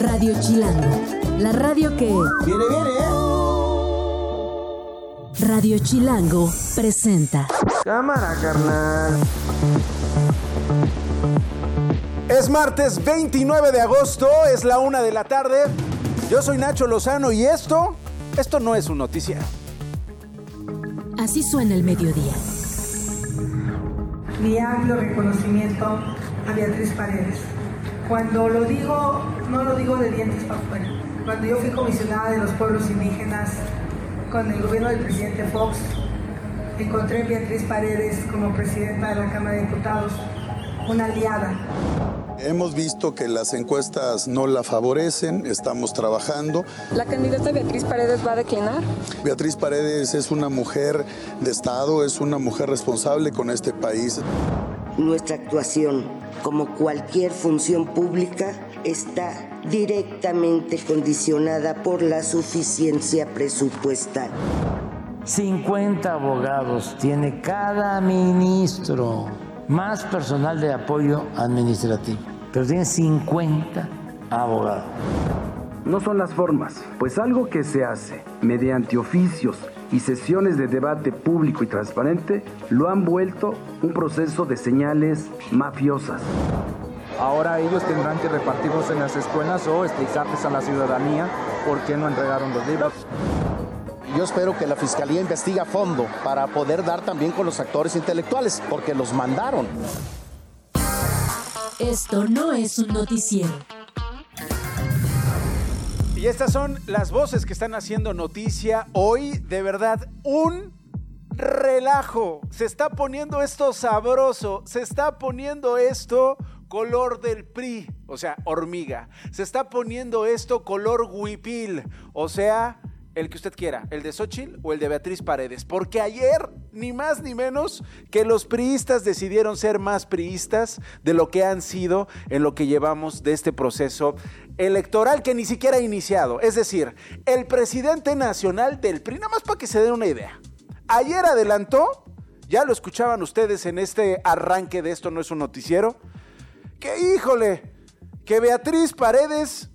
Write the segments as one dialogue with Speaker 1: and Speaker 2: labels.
Speaker 1: Radio Chilango, la radio que...
Speaker 2: Viene, viene, ¿eh?
Speaker 1: Radio Chilango presenta.
Speaker 2: Cámara, carnal.
Speaker 3: Es martes 29 de agosto, es la una de la tarde. Yo soy Nacho Lozano y esto, esto no es un noticiero.
Speaker 1: Así suena el mediodía.
Speaker 4: Mi amplio reconocimiento a Beatriz Paredes. Cuando lo digo, no lo digo de dientes para afuera. Cuando yo fui comisionada de los pueblos indígenas con el gobierno del presidente Fox, encontré a Beatriz Paredes como presidenta de la Cámara de Diputados, una aliada.
Speaker 5: Hemos visto que las encuestas no la favorecen, estamos trabajando.
Speaker 6: ¿La candidata Beatriz Paredes va a declinar?
Speaker 5: Beatriz Paredes es una mujer de Estado, es una mujer responsable con este país.
Speaker 7: Nuestra actuación, como cualquier función pública, está directamente condicionada por la suficiencia presupuestal.
Speaker 8: 50 abogados tiene cada ministro, más personal de apoyo administrativo, pero tiene 50 abogados.
Speaker 9: No son las formas, pues algo que se hace mediante oficios y sesiones de debate público y transparente lo han vuelto un proceso de señales mafiosas.
Speaker 10: Ahora ellos tendrán que repartirlos en las escuelas o explicarles a la ciudadanía por qué no entregaron los libros.
Speaker 11: Yo espero que la Fiscalía investigue a fondo para poder dar también con los actores intelectuales, porque los mandaron.
Speaker 1: Esto no es un noticiero.
Speaker 3: Y estas son las voces que están haciendo noticia hoy. De verdad, un relajo. Se está poniendo esto sabroso. Se está poniendo esto color del PRI, o sea, hormiga. Se está poniendo esto color huipil, o sea, el que usted quiera, el de Xochitl o el de Beatriz Paredes. Porque ayer, ni más ni menos, que los priistas decidieron ser más priistas de lo que han sido en lo que llevamos de este proceso electoral que ni siquiera ha iniciado. Es decir, el presidente nacional del PRI, nada más para que se den una idea. Ayer adelantó, ya lo escuchaban ustedes en este arranque de esto no es un noticiero, que híjole, que Beatriz Paredes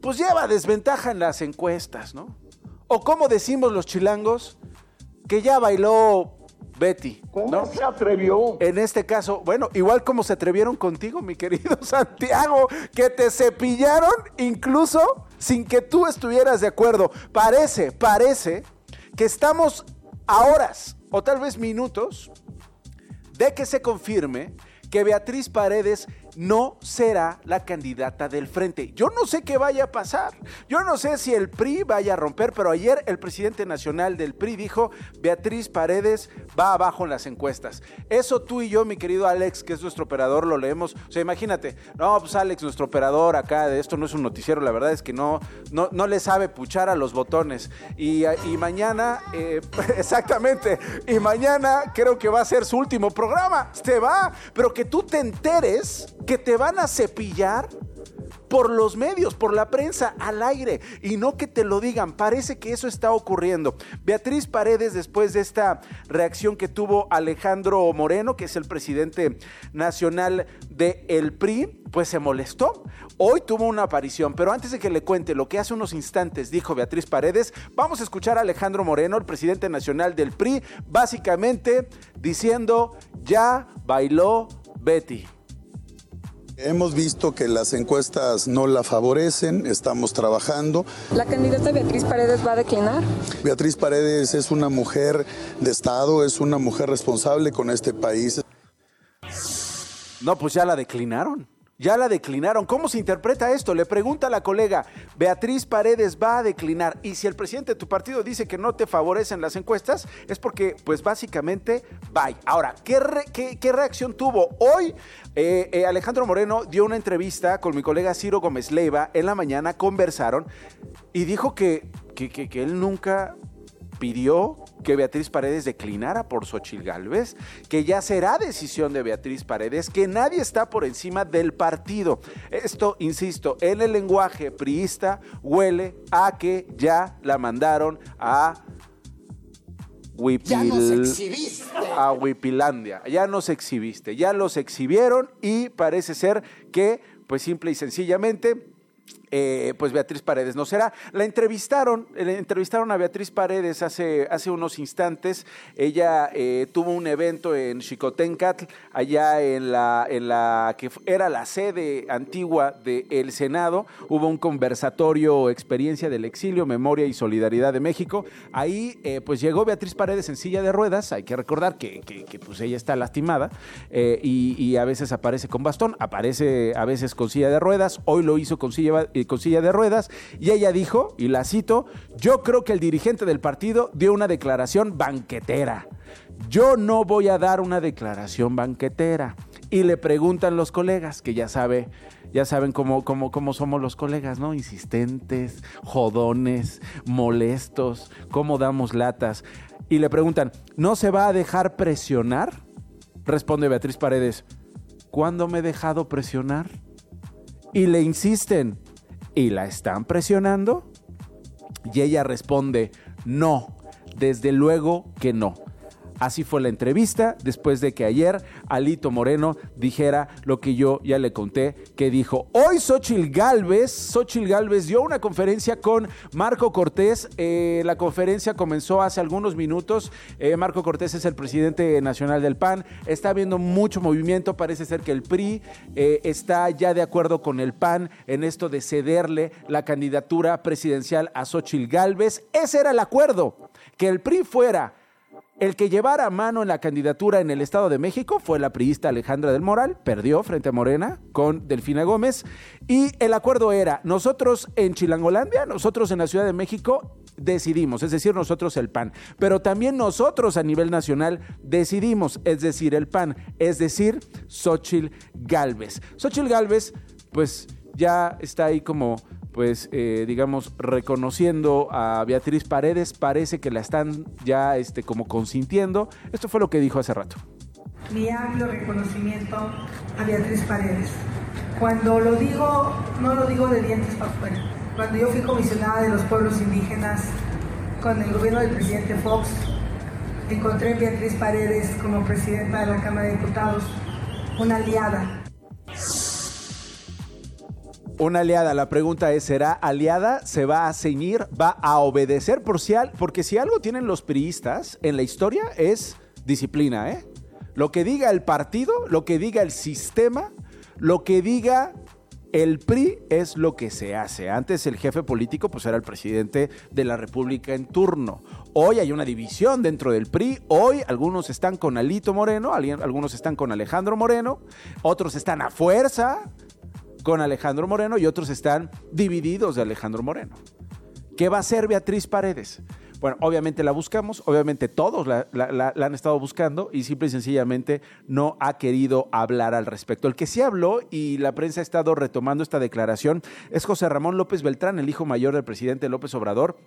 Speaker 3: pues lleva desventaja en las encuestas, ¿no? O como decimos los chilangos, que ya bailó Betty. ¿no?
Speaker 12: se atrevió?
Speaker 3: En este caso, bueno, igual como se atrevieron contigo, mi querido Santiago, que te cepillaron incluso sin que tú estuvieras de acuerdo. Parece, parece que estamos a horas o tal vez minutos de que se confirme que Beatriz Paredes no será la candidata del frente. Yo no sé qué vaya a pasar. Yo no sé si el PRI vaya a romper, pero ayer el presidente nacional del PRI dijo, Beatriz Paredes va abajo en las encuestas. Eso tú y yo, mi querido Alex, que es nuestro operador, lo leemos. O sea, imagínate, no, pues Alex, nuestro operador acá, de esto no es un noticiero, la verdad es que no, no, no le sabe puchar a los botones. Y, mañana, eh, exactamente, y mañana creo que va a ser su último programa. Se va, pero que tú te enteres que te van a cepillar por los medios, por la prensa, al aire, y no que te lo digan. Parece que eso está ocurriendo. Beatriz Paredes, después de esta reacción que tuvo Alejandro Moreno, que es el presidente nacional del el PRI, pues se molestó. Hoy tuvo una aparición, pero antes de que le cuente lo que hace unos instantes dijo Beatriz Paredes, vamos a escuchar a Alejandro Moreno, el presidente nacional del PRI, básicamente diciendo, ya bailó Betty.
Speaker 5: Hemos visto que las encuestas no la favorecen, estamos trabajando.
Speaker 6: ¿La candidata Beatriz Paredes va a declinar?
Speaker 5: Beatriz Paredes es una mujer de Estado, es una mujer responsable con este país.
Speaker 3: No, pues ya la declinaron. Ya la declinaron. ¿Cómo se interpreta esto? Le pregunta a la colega, Beatriz Paredes va a declinar. Y si el presidente de tu partido dice que no te favorecen las encuestas, es porque, pues básicamente, bye. Ahora, ¿qué, re qué, qué reacción tuvo? Hoy eh, eh, Alejandro Moreno dio una entrevista con mi colega Ciro Gómez Leiva. En la mañana conversaron y dijo que, que, que, que él nunca pidió que Beatriz Paredes declinara por Xochil Gálvez, que ya será decisión de Beatriz Paredes, que nadie está por encima del partido. Esto, insisto, en el lenguaje priista huele a que ya la mandaron a Huipil,
Speaker 2: Ya nos exhibiste.
Speaker 3: a Huipilandia. Ya nos exhibiste, ya los exhibieron y parece ser que pues simple y sencillamente eh, pues Beatriz Paredes no será. La entrevistaron, le entrevistaron a Beatriz Paredes hace, hace unos instantes. Ella eh, tuvo un evento en Xicotencatl, allá en la, en la que era la sede antigua del Senado. Hubo un conversatorio, experiencia del exilio, memoria y solidaridad de México. Ahí eh, pues llegó Beatriz Paredes en silla de ruedas. Hay que recordar que, que, pues ella está lastimada y, y, a veces aparece con bastón, aparece a veces con silla de ruedas. Hoy lo hizo con silla, con silla de ruedas y ella dijo, y la cito, yo creo que el dirigente del partido dio una declaración banquetera. Yo no voy a dar una declaración banquetera. Y le preguntan los colegas, que ya sabe, ya saben cómo, cómo, cómo somos los colegas, ¿no? Insistentes, jodones, molestos, cómo damos latas. Y le preguntan, ¿no se va a dejar presionar? Responde Beatriz Paredes, ¿cuándo me he dejado presionar? Y le insisten, y la están presionando? Y ella responde, no, desde luego que no. Así fue la entrevista después de que ayer Alito Moreno dijera lo que yo ya le conté, que dijo, hoy Xochil Galvez, Xochil Galvez dio una conferencia con Marco Cortés, eh, la conferencia comenzó hace algunos minutos, eh, Marco Cortés es el presidente nacional del PAN, está habiendo mucho movimiento, parece ser que el PRI eh, está ya de acuerdo con el PAN en esto de cederle la candidatura presidencial a Xochil Galvez, ese era el acuerdo, que el PRI fuera el que llevara mano en la candidatura en el Estado de México fue la priista Alejandra del Moral, perdió frente a Morena con Delfina Gómez, y el acuerdo era, nosotros en Chilangolandia, nosotros en la Ciudad de México decidimos, es decir, nosotros el PAN, pero también nosotros a nivel nacional decidimos, es decir, el PAN, es decir, Xochil Galvez. Xochil Galvez, pues ya está ahí como pues eh, digamos, reconociendo a Beatriz Paredes, parece que la están ya este, como consintiendo. Esto fue lo que dijo hace rato.
Speaker 4: Mi amplio reconocimiento a Beatriz Paredes. Cuando lo digo, no lo digo de dientes para afuera. Cuando yo fui comisionada de los pueblos indígenas con el gobierno del presidente Fox, encontré a Beatriz Paredes como presidenta de la Cámara de Diputados, una aliada
Speaker 3: una aliada. La pregunta es, ¿será aliada? ¿Se va a ceñir? ¿Va a obedecer? Por porque si algo tienen los priistas en la historia es disciplina, ¿eh? Lo que diga el partido, lo que diga el sistema, lo que diga el PRI es lo que se hace. Antes el jefe político pues era el presidente de la República en turno. Hoy hay una división dentro del PRI. Hoy algunos están con Alito Moreno, algunos están con Alejandro Moreno, otros están a fuerza con Alejandro Moreno y otros están divididos de Alejandro Moreno. ¿Qué va a hacer Beatriz Paredes? Bueno, obviamente la buscamos, obviamente todos la, han estado buscando y simple y sencillamente no ha querido hablar al respecto. El que sí habló y la prensa ha estado retomando esta declaración es José Ramón López Beltrán, el hijo mayor del presidente López Obrador,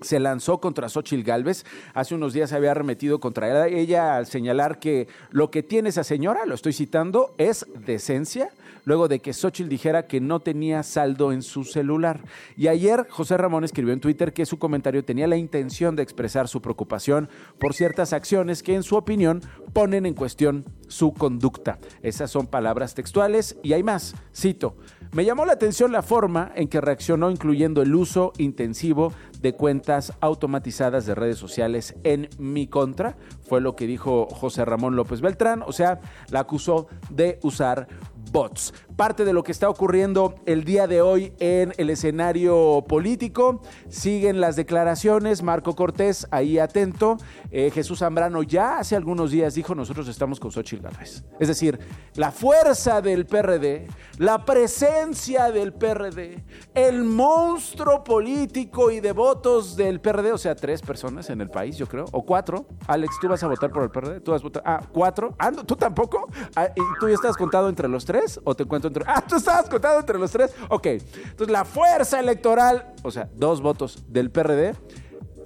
Speaker 3: se lanzó contra Xochil Gálvez. Hace unos días se había arremetido contra ella al señalar que lo que tiene esa señora, lo estoy citando, es decencia, luego de que Xochitl dijera que no tenía saldo en su celular. Y ayer José Ramón escribió en Twitter que su comentario tenía la intención de expresar su preocupación por ciertas acciones que en su opinión ponen en cuestión su conducta. Esas son palabras textuales y hay más. Cito, me llamó la atención la forma en que reaccionó incluyendo el uso intensivo de cuentas automatizadas de redes sociales en mi contra, fue lo que dijo José Ramón López Beltrán, o sea, la acusó de usar bots. Parte de lo que está ocurriendo el día de hoy en el escenario político. Siguen las declaraciones. Marco Cortés, ahí atento. Eh, Jesús Zambrano ya hace algunos días dijo: Nosotros estamos con Xochitl Gálvez. Es decir, la fuerza del PRD, la presencia del PRD, el monstruo político y de votos del PRD, o sea, tres personas en el país, yo creo, o cuatro. Alex, ¿tú vas a votar por el PRD? ¿Tú vas a votar? Ah, cuatro. Ah, ¿tú tampoco? Ah, ¿Y tú ya estás contado entre los tres? ¿O te cuento entre.? Ah, tú estabas contado entre los tres. Ok. Entonces, la fuerza electoral, o sea, dos votos del PRD,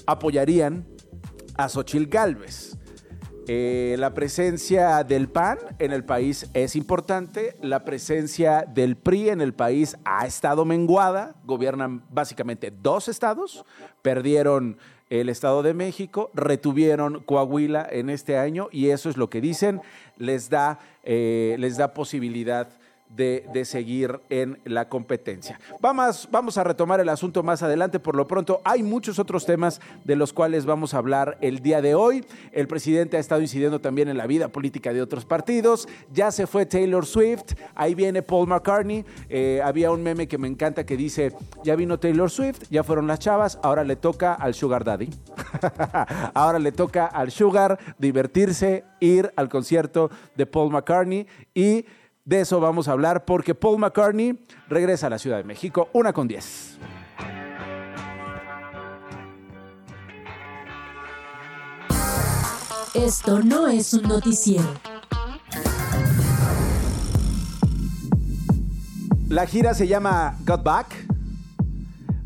Speaker 3: apoyarían a Xochil Gálvez. Eh, la presencia del PAN en el país es importante, la presencia del PRI en el país ha estado menguada, gobiernan básicamente dos estados, perdieron el Estado de México, retuvieron Coahuila en este año y eso es lo que dicen, les da, eh, les da posibilidad de, seguir en la competencia. Vamos, vamos a retomar el asunto más adelante. Por lo pronto, hay muchos otros temas de los cuales vamos a hablar el día de hoy. El presidente ha estado incidiendo también en la vida política de otros partidos. Ya se fue Taylor Swift, ahí viene Paul McCartney. Eh, había un meme que me encanta que dice, ya vino Taylor Swift, ya fueron las chavas, ahora le toca al Sugar Daddy. ahora le toca al Sugar divertirse, ir al concierto de Paul McCartney y de eso vamos a hablar porque Paul McCartney regresa a la Ciudad de México, una con 10.
Speaker 1: Esto no es un noticiero.
Speaker 3: La gira se llama Got Back.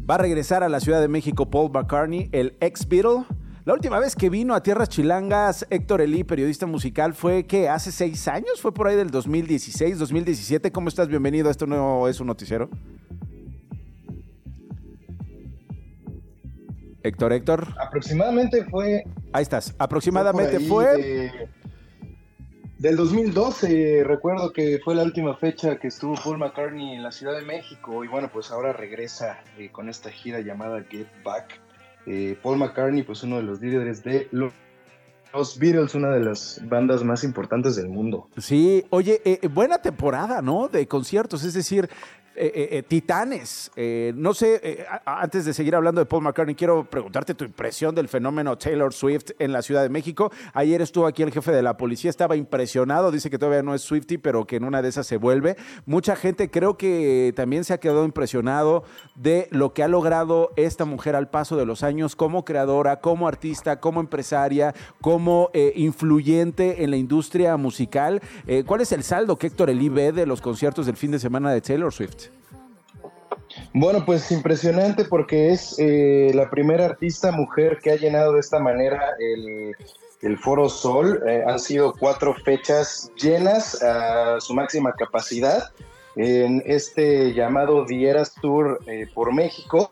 Speaker 3: Va a regresar a la Ciudad de México Paul McCartney, el ex Beatle. La última vez que vino a Tierras Chilangas, Héctor Elí, periodista musical, fue que hace seis años, fue por ahí del 2016, 2017. ¿Cómo estás? Bienvenido. Esto no es un noticiero. Héctor, Héctor.
Speaker 12: Aproximadamente fue.
Speaker 3: Ahí estás. Aproximadamente fue.
Speaker 12: fue de- del 2012, recuerdo que fue la última fecha que estuvo Paul McCartney en la Ciudad de México y bueno, pues ahora regresa eh, con esta gira llamada Get Back. Eh, Paul McCartney, pues uno de los líderes de lo- los Beatles, una de las bandas más importantes del mundo.
Speaker 3: Sí, oye, eh, buena temporada, ¿no? De conciertos, es decir, eh, eh, eh, titanes. Eh, no sé, eh, antes de seguir hablando de Paul McCartney, quiero preguntarte tu impresión del fenómeno Taylor Swift en la Ciudad de México. Ayer estuvo aquí el jefe de la policía, estaba impresionado, dice que todavía no es Swifty, pero que en una de esas se vuelve. Mucha gente creo que también se ha quedado impresionado de lo que ha logrado esta mujer al paso de los años como creadora, como artista, como empresaria, como influyente en la industria musical. ¿Cuál es el saldo que Héctor Elí ve de los conciertos del fin de semana de Taylor Swift?
Speaker 12: Bueno, pues impresionante porque es eh, la primera artista mujer que ha llenado de esta manera el, el Foro Sol. Eh, han sido cuatro fechas llenas a su máxima capacidad en este llamado The Eras Tour eh, por México.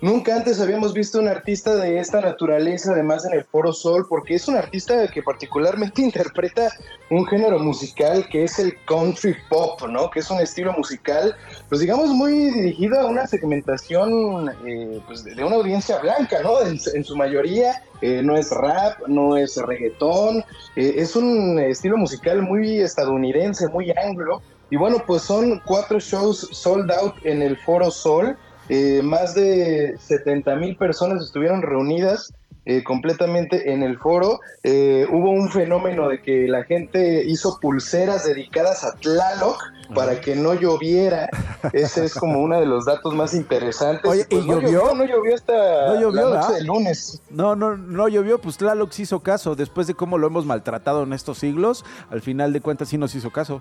Speaker 12: Nunca antes habíamos visto un artista de esta naturaleza, además en el Foro Sol, porque es un artista que particularmente interpreta un género musical que es el country pop, ¿no? Que es un estilo musical, pues digamos, muy dirigido a una segmentación eh, pues, de una audiencia blanca, ¿no? En, en su mayoría eh, no es rap, no es reggaetón, eh, es un estilo musical muy estadounidense, muy anglo. Y bueno, pues son cuatro shows sold out en el Foro Sol. Eh, más de 70 mil personas estuvieron reunidas eh, completamente en el foro. Eh, hubo un fenómeno de que la gente hizo pulseras dedicadas a Tlaloc para que no lloviera. Ese es como uno de los datos más interesantes.
Speaker 3: Oye, ¿y
Speaker 12: Pues no
Speaker 3: llovió?
Speaker 12: No llovió hasta
Speaker 3: No llovió,
Speaker 12: del lunes.
Speaker 3: No, no, no llovió, pues Tlaloc sí hizo caso. Después de cómo lo hemos maltratado en estos siglos, al final de cuentas sí nos hizo caso.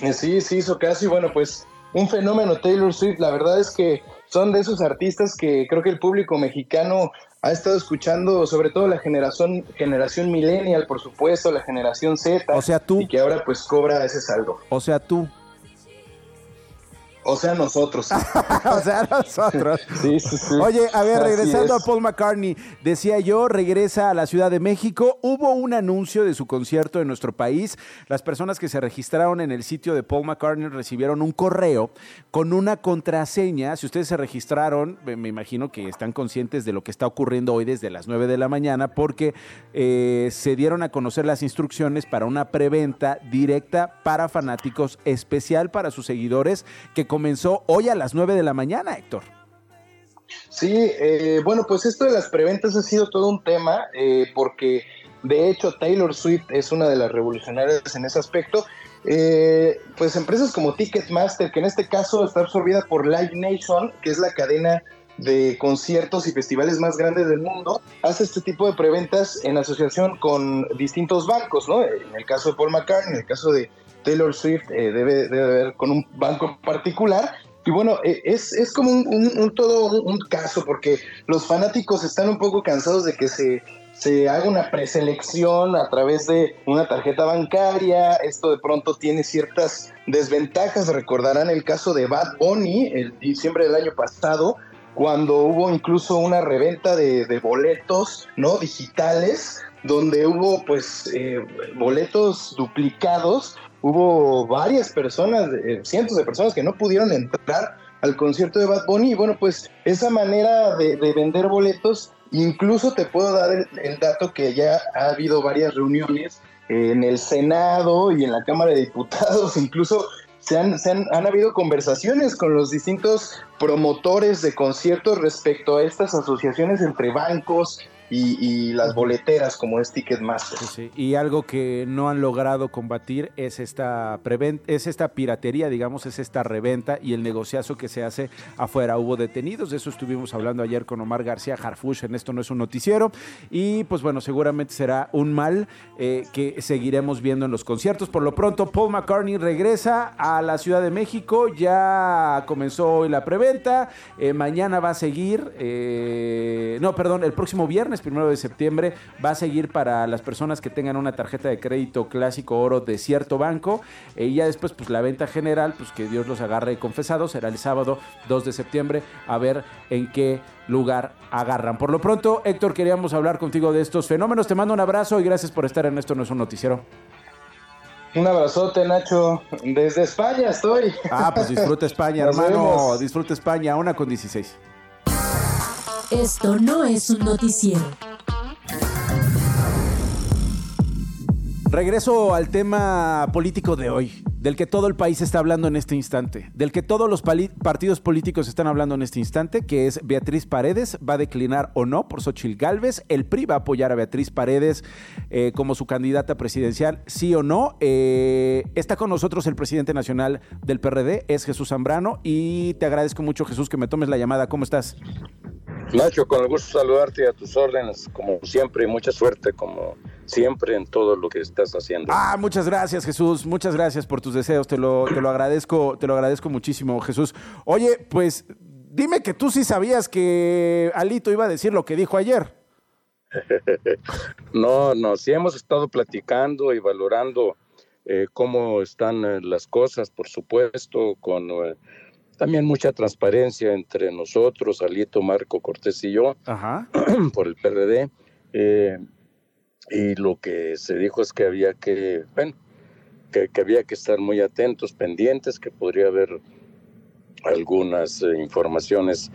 Speaker 12: Eh, Sí, sí hizo caso y bueno, pues un fenómeno Taylor Swift. La verdad es que son de esos artistas que creo que el público mexicano ha estado escuchando, sobre todo la generación generación millennial, por supuesto, la generación Z.
Speaker 3: O sea, tú.
Speaker 12: Y que ahora pues cobra ese saldo.
Speaker 3: O sea, tú.
Speaker 12: O sea, nosotros.
Speaker 3: o sea, nosotros.
Speaker 12: Sí, sí, sí.
Speaker 3: Oye, a ver, regresando
Speaker 12: es.
Speaker 3: a Paul McCartney, decía yo, regresa a la Ciudad de México. Hubo un anuncio de su concierto en nuestro país. Las personas que se registraron en el sitio de Paul McCartney recibieron un correo con una contraseña. Si ustedes se registraron, me me imagino que están conscientes de lo que está ocurriendo hoy desde las 9 de la mañana, porque eh, se dieron a conocer las instrucciones para una preventa directa para fanáticos, especial para sus seguidores, que comenzó hoy a las 9 de la mañana, Héctor.
Speaker 12: Sí, eh, bueno, pues esto de las preventas ha sido todo un tema, eh, porque de hecho Taylor Swift es una de las revolucionarias en ese aspecto. Eh, pues empresas como Ticketmaster, que en este caso está absorbida por Live Nation, que es la cadena de conciertos y festivales más grandes del mundo, hace este tipo de preventas en asociación con distintos bancos, ¿no? En el caso de Paul McCartney, en el caso de Taylor Swift, eh, debe, debe haber con un banco particular. Y bueno, eh, es, es como un, todo un, caso, porque los fanáticos están un poco cansados de que se, se haga una preselección a través de una tarjeta bancaria. Esto de pronto tiene ciertas desventajas. Recordarán el caso de Bad Bunny, el diciembre del año pasado, cuando hubo incluso una reventa de, de boletos no digitales donde hubo pues eh, boletos duplicados hubo varias personas, eh, cientos de personas que no pudieron entrar al concierto de Bad Bunny. Y bueno, pues esa manera de, vender boletos, incluso te puedo dar el, dato que ya ha habido varias reuniones en el Senado y en la Cámara de Diputados, incluso se han, se han, han, habido conversaciones con los distintos promotores de conciertos respecto a estas asociaciones entre bancos, y, las boleteras como es Ticketmaster.
Speaker 3: Sí, Y algo que no han logrado combatir es esta, es esta piratería, digamos, es esta reventa y el negociazo que se hace afuera. Hubo detenidos, de eso estuvimos hablando ayer con Omar García Harfush en Esto no es un noticiero. Y pues bueno, seguramente será un mal eh, que seguiremos viendo en los conciertos. Por lo pronto, Paul McCartney regresa a la Ciudad de México, ya comenzó hoy la preventa, eh, mañana va a seguir, eh, no, perdón, el próximo viernes primero de septiembre. Va a seguir para las personas que tengan una tarjeta de crédito clásico oro de cierto banco. Eh, y ya después, pues la venta general, pues que Dios los agarre confesados, será el sábado 2 de septiembre. A ver en qué lugar agarran. Por lo pronto, Héctor, queríamos hablar contigo de estos fenómenos. Te mando un abrazo y gracias por estar en esto. No es un noticiero.
Speaker 12: Un abrazote, Nacho. Desde España estoy.
Speaker 3: Ah, pues disfruta España, hermano. Disfruta España, una con 16.
Speaker 1: Esto no es un noticiero.
Speaker 3: Regreso al tema político de hoy, del que todo el país está hablando en este instante, del que todos los partidos políticos están hablando en este instante, que es Beatriz Paredes, va a declinar o no por Xochil Gálvez, el PRI va a apoyar a Beatriz Paredes eh, como su candidata presidencial, sí o no. Eh, está con nosotros el presidente nacional del PRD, es Jesús Zambrano, y te agradezco mucho Jesús que me tomes la llamada, ¿cómo estás?
Speaker 13: Nacho, con el gusto saludarte a tus órdenes, como siempre, y mucha suerte, como siempre, en todo lo que estás haciendo.
Speaker 3: Ah, muchas gracias, Jesús. Muchas gracias por tus deseos. Te lo, te lo agradezco, te lo agradezco muchísimo, Jesús. Oye, pues dime que tú sí sabías que Alito iba a decir lo que dijo ayer.
Speaker 13: no, no, sí hemos estado platicando y valorando eh, cómo están eh, las cosas, por supuesto, con eh, también mucha transparencia entre nosotros, Alito, Marco Cortés y yo, por el PRD. Eh, y lo que se dijo es que había que, bueno, que, había que estar muy atentos, pendientes, que podría haber algunas eh, informaciones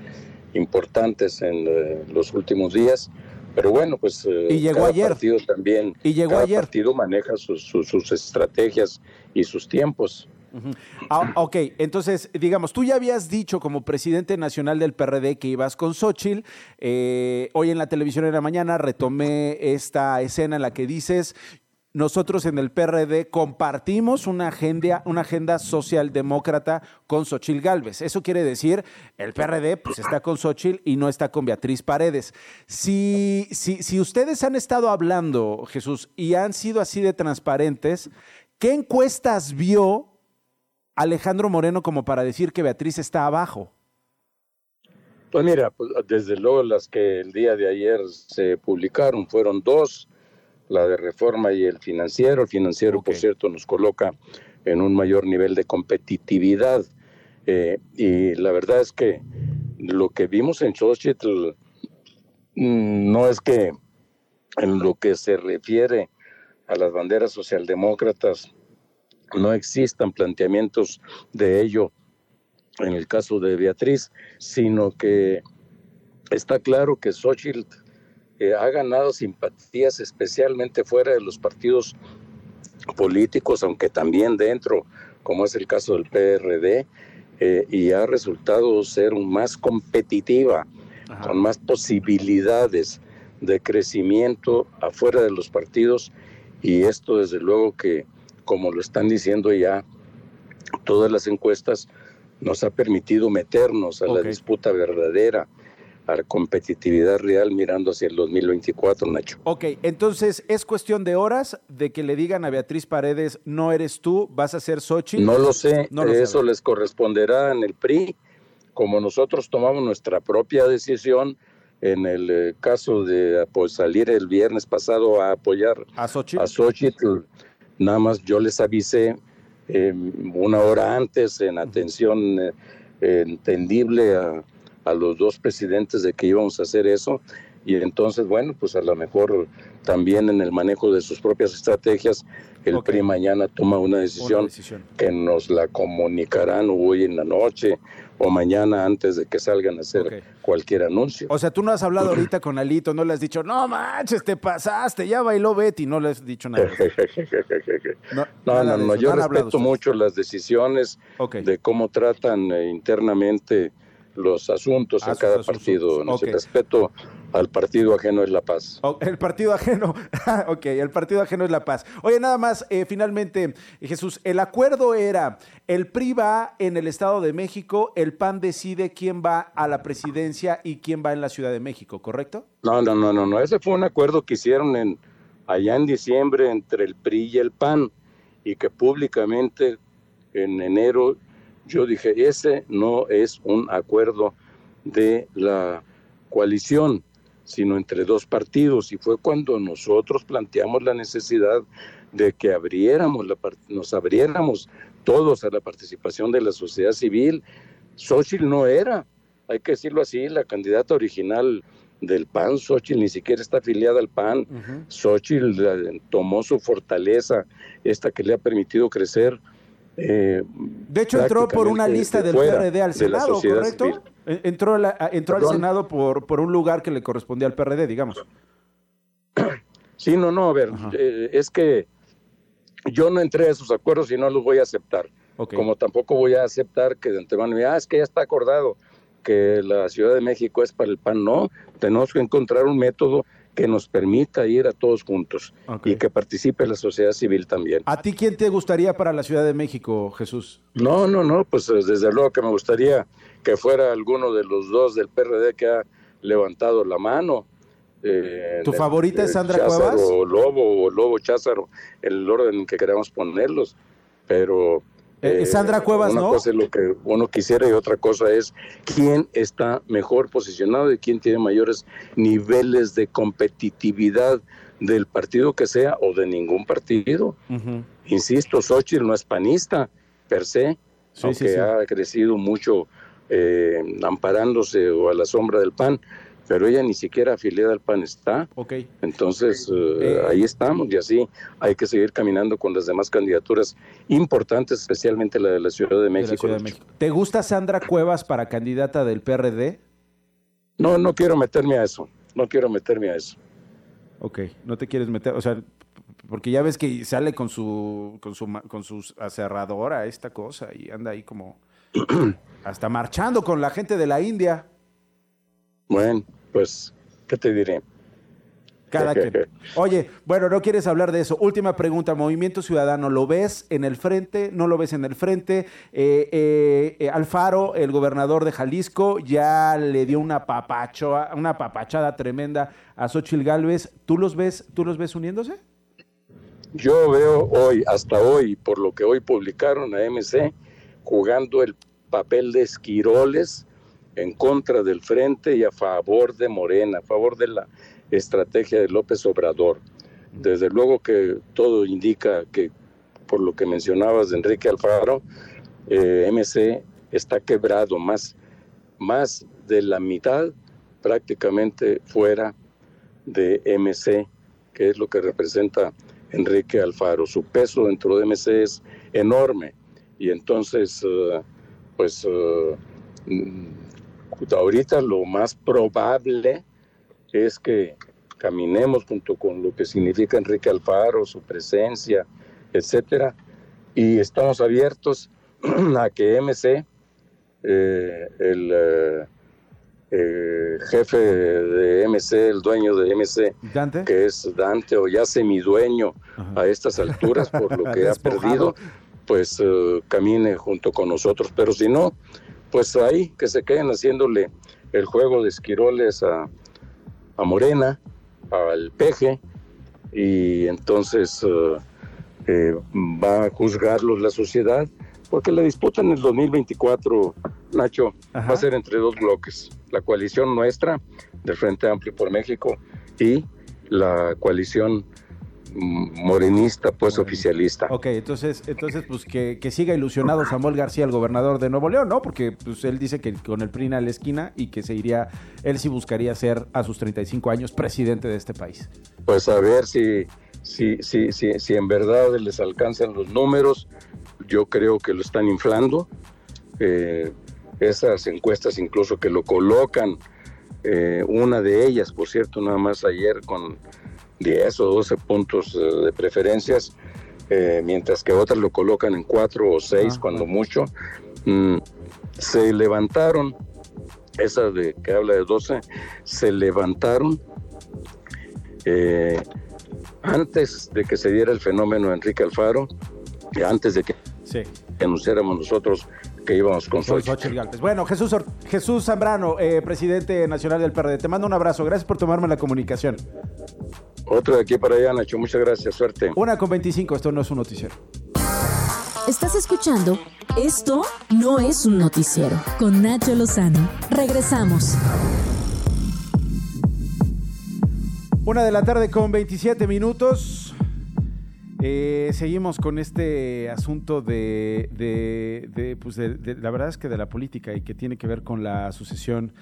Speaker 13: importantes en eh, los últimos días. Pero bueno, pues
Speaker 3: y llegó
Speaker 13: cada
Speaker 3: ayer.
Speaker 13: partido también,
Speaker 3: y llegó
Speaker 13: cada
Speaker 3: ayer.
Speaker 13: partido maneja sus, sus estrategias y sus tiempos.
Speaker 3: Ah, ok, entonces, digamos, tú ya habías dicho como presidente nacional del PRD que ibas con Xochitl. Eh, hoy en la televisión en la mañana retomé esta escena en la que dices, nosotros en el PRD compartimos una agenda, una agenda socialdemócrata con Xochil Gálvez. Eso quiere decir, el PRD pues, está con Xochil y no está con Beatriz Paredes. Si, si, si ustedes han estado hablando, Jesús, y han sido así de transparentes, ¿qué encuestas vio Alejandro Moreno como para decir que Beatriz está abajo?
Speaker 13: Pues mira, pues, desde luego las que el día de ayer se publicaron fueron dos, la de reforma y el financiero. El financiero, por cierto, nos coloca en un mayor nivel de competitividad. Eh, y la verdad es que lo que vimos en Xochitl mm, no es que en lo que se refiere a las banderas socialdemócratas no existan planteamientos de ello en el caso de Beatriz, sino que está claro que Xochitl eh, ha ganado simpatías especialmente fuera de los partidos políticos, aunque también dentro, como es el caso del PRD, eh, y ha resultado ser más competitiva, con más posibilidades de crecimiento afuera de los partidos, y esto desde luego que como lo están diciendo ya todas las encuestas, nos ha permitido meternos a la disputa verdadera, a la competitividad real mirando hacia el 2024, Nacho.
Speaker 3: Ok, entonces es cuestión de horas de que le digan a Beatriz Paredes, no eres tú, vas a ser Sochi.
Speaker 13: No lo sé, eso les corresponderá en el PRI, como nosotros tomamos nuestra propia decisión en el eh, caso de pues, salir el viernes pasado a apoyar
Speaker 3: a Xochitl,
Speaker 13: a Xochitl Nada más yo les avisé eh, una hora antes en atención eh, entendible a, los dos presidentes de que íbamos a hacer eso. Y entonces, bueno, pues a lo mejor también en el manejo de sus propias estrategias, el PRI mañana toma una decisión, que nos la comunicarán hoy en la noche o mañana antes de que salgan a hacer cualquier anuncio.
Speaker 3: O sea, tú no has hablado ahorita con Alito, no le has dicho, no manches, te pasaste, ya bailó Betty, no le has dicho nada.
Speaker 13: no, no, no, yo respeto mucho las decisiones de cómo tratan eh, internamente los asuntos a, cada partido. No respeto al partido ajeno es la paz.
Speaker 3: el partido ajeno, ok, el partido ajeno es la paz. Oye, nada más, eh, finalmente, Jesús, el acuerdo era, el PRI va en el Estado de México, el PAN decide quién va a la presidencia y quién va en la Ciudad de México, ¿correcto?
Speaker 13: No, no, no, no, no, ese fue un acuerdo que hicieron en, allá en diciembre entre el PRI y el PAN y que públicamente en enero yo dije, ese no es un acuerdo de la coalición sino entre dos partidos. Y fue cuando nosotros planteamos la necesidad de que abriéramos la, nos abriéramos todos a la participación de la sociedad civil. Xochitl no era, hay que decirlo así, la candidata original del PAN. Xochitl ni siquiera está afiliada al PAN. Uh tomó su fortaleza, esta que le ha permitido crecer. Eh,
Speaker 3: de hecho, entró por una lista del PRD al Senado, ¿correcto? Entró, entró al Senado por, por un lugar que le correspondía al PRD, digamos.
Speaker 13: Sí, no, no, a ver, eh, es que yo no entré a esos acuerdos y no los voy a aceptar. Como tampoco voy a aceptar que de antemano, ah, es que ya está acordado que la Ciudad de México es para el PAN. No, tenemos que encontrar un método que nos permita ir a todos juntos y que participe la sociedad civil también.
Speaker 3: ¿A ti quién te gustaría para la Ciudad de México, Jesús?
Speaker 13: No, no, no, pues eh, desde luego que me gustaría que fuera alguno de los dos del PRD que ha levantado la mano.
Speaker 3: Eh, ¿Tu favorita es Sandra Cuevas?
Speaker 13: O Lobo, o Lobo Cházaro, el orden en que queremos ponerlos, pero
Speaker 3: eh, Sandra Cuevas,
Speaker 13: una
Speaker 3: ¿no?
Speaker 13: cosa es lo que uno quisiera y otra cosa es quién está mejor posicionado y quién tiene mayores niveles de competitividad del partido que sea o de ningún partido. Insisto, Xochitl no es panista per se, aunque ha crecido mucho eh, amparándose o a la sombra del PAN, pero ella ni siquiera afiliada al PAN está.
Speaker 3: Ok.
Speaker 13: Entonces, eh, eh, ahí estamos y así hay que seguir caminando con las demás candidaturas importantes, especialmente la de la Ciudad de México.
Speaker 3: ¿Te gusta Sandra Cuevas para candidata del PRD?
Speaker 13: No, no quiero meterme a eso. No quiero meterme a eso.
Speaker 3: Ok, no te quieres meter, o sea, porque ya ves que sale con su con su con su aserradora esta cosa y anda ahí como hasta marchando con la gente de la India.
Speaker 13: Bueno, pues, ¿qué te diré?
Speaker 3: Cada que. Oye, bueno, no quieres hablar de eso. Última pregunta, Movimiento Ciudadano, ¿lo ves en el frente? ¿No lo ves en el frente? Eh, eh, eh, Alfaro, el gobernador de Jalisco, ya le dio una papachoa, una papachada tremenda a Xochil Gálvez. ¿Tú los ves, tú los ves uniéndose?
Speaker 13: Yo veo hoy, hasta hoy, por lo que hoy publicaron a MC, jugando el papel de esquiroles en contra del frente y a favor de Morena, a favor de la estrategia de López Obrador. Desde luego que todo indica que, por lo que mencionabas de Enrique Alfaro, eh, MC está quebrado, más, más de la mitad prácticamente fuera de MC, que es lo que representa Enrique Alfaro. Su peso dentro de MC es enorme y entonces, eh, pues eh, ahorita lo más probable es que caminemos junto con lo que significa Enrique Alfaro, su presencia, etcétera, y estamos abiertos a que MC, eh, el eh, eh, jefe de MC, el dueño de MC, que es Dante o ya semidueño a estas alturas por lo que ha perdido, pues camine junto con nosotros, pero si no, pues ahí que se queden haciéndole el juego de esquiroles a, a Morena, al Peje, y entonces eh, eh, va a juzgarlos la sociedad, porque la disputa en el 2024, Nacho, va a ser entre dos bloques, la coalición nuestra del Frente Amplio por México y la coalición morenista, pues oficialista.
Speaker 3: Ok, entonces, entonces pues que, que, siga ilusionado Samuel García, el gobernador de Nuevo León, ¿no? Porque pues él dice que con el PRI a la esquina y que se iría, él sí buscaría ser a sus 35 años presidente de este país.
Speaker 13: Pues a ver si, si, si, si, si en verdad les alcanzan los números, yo creo que lo están inflando. Eh, esas encuestas incluso que lo colocan, eh, una de ellas, por cierto, nada más ayer con 10 o 12 puntos eh, de preferencias, eh, mientras que otras lo colocan en 4 o 6 ah, cuando mucho. Mm, se levantaron, esa de que habla de 12, se levantaron antes de que se diera el fenómeno Enrique Alfaro, antes de que anunciáramos nosotros que íbamos con
Speaker 3: Bueno, Jesús, Jesús Zambrano, eh, presidente nacional del PRD, te mando un abrazo. Gracias por tomarme la comunicación.
Speaker 13: Otro de aquí para allá, Nacho. Muchas gracias. Suerte.
Speaker 3: Una con 25. Esto no es un noticiero.
Speaker 1: Estás escuchando Esto no es un noticiero con Nacho Lozano. Regresamos.
Speaker 3: Una de la tarde con 27 minutos. Eh, seguimos con este asunto de, pues la verdad es que de la política y que tiene que ver con la sucesión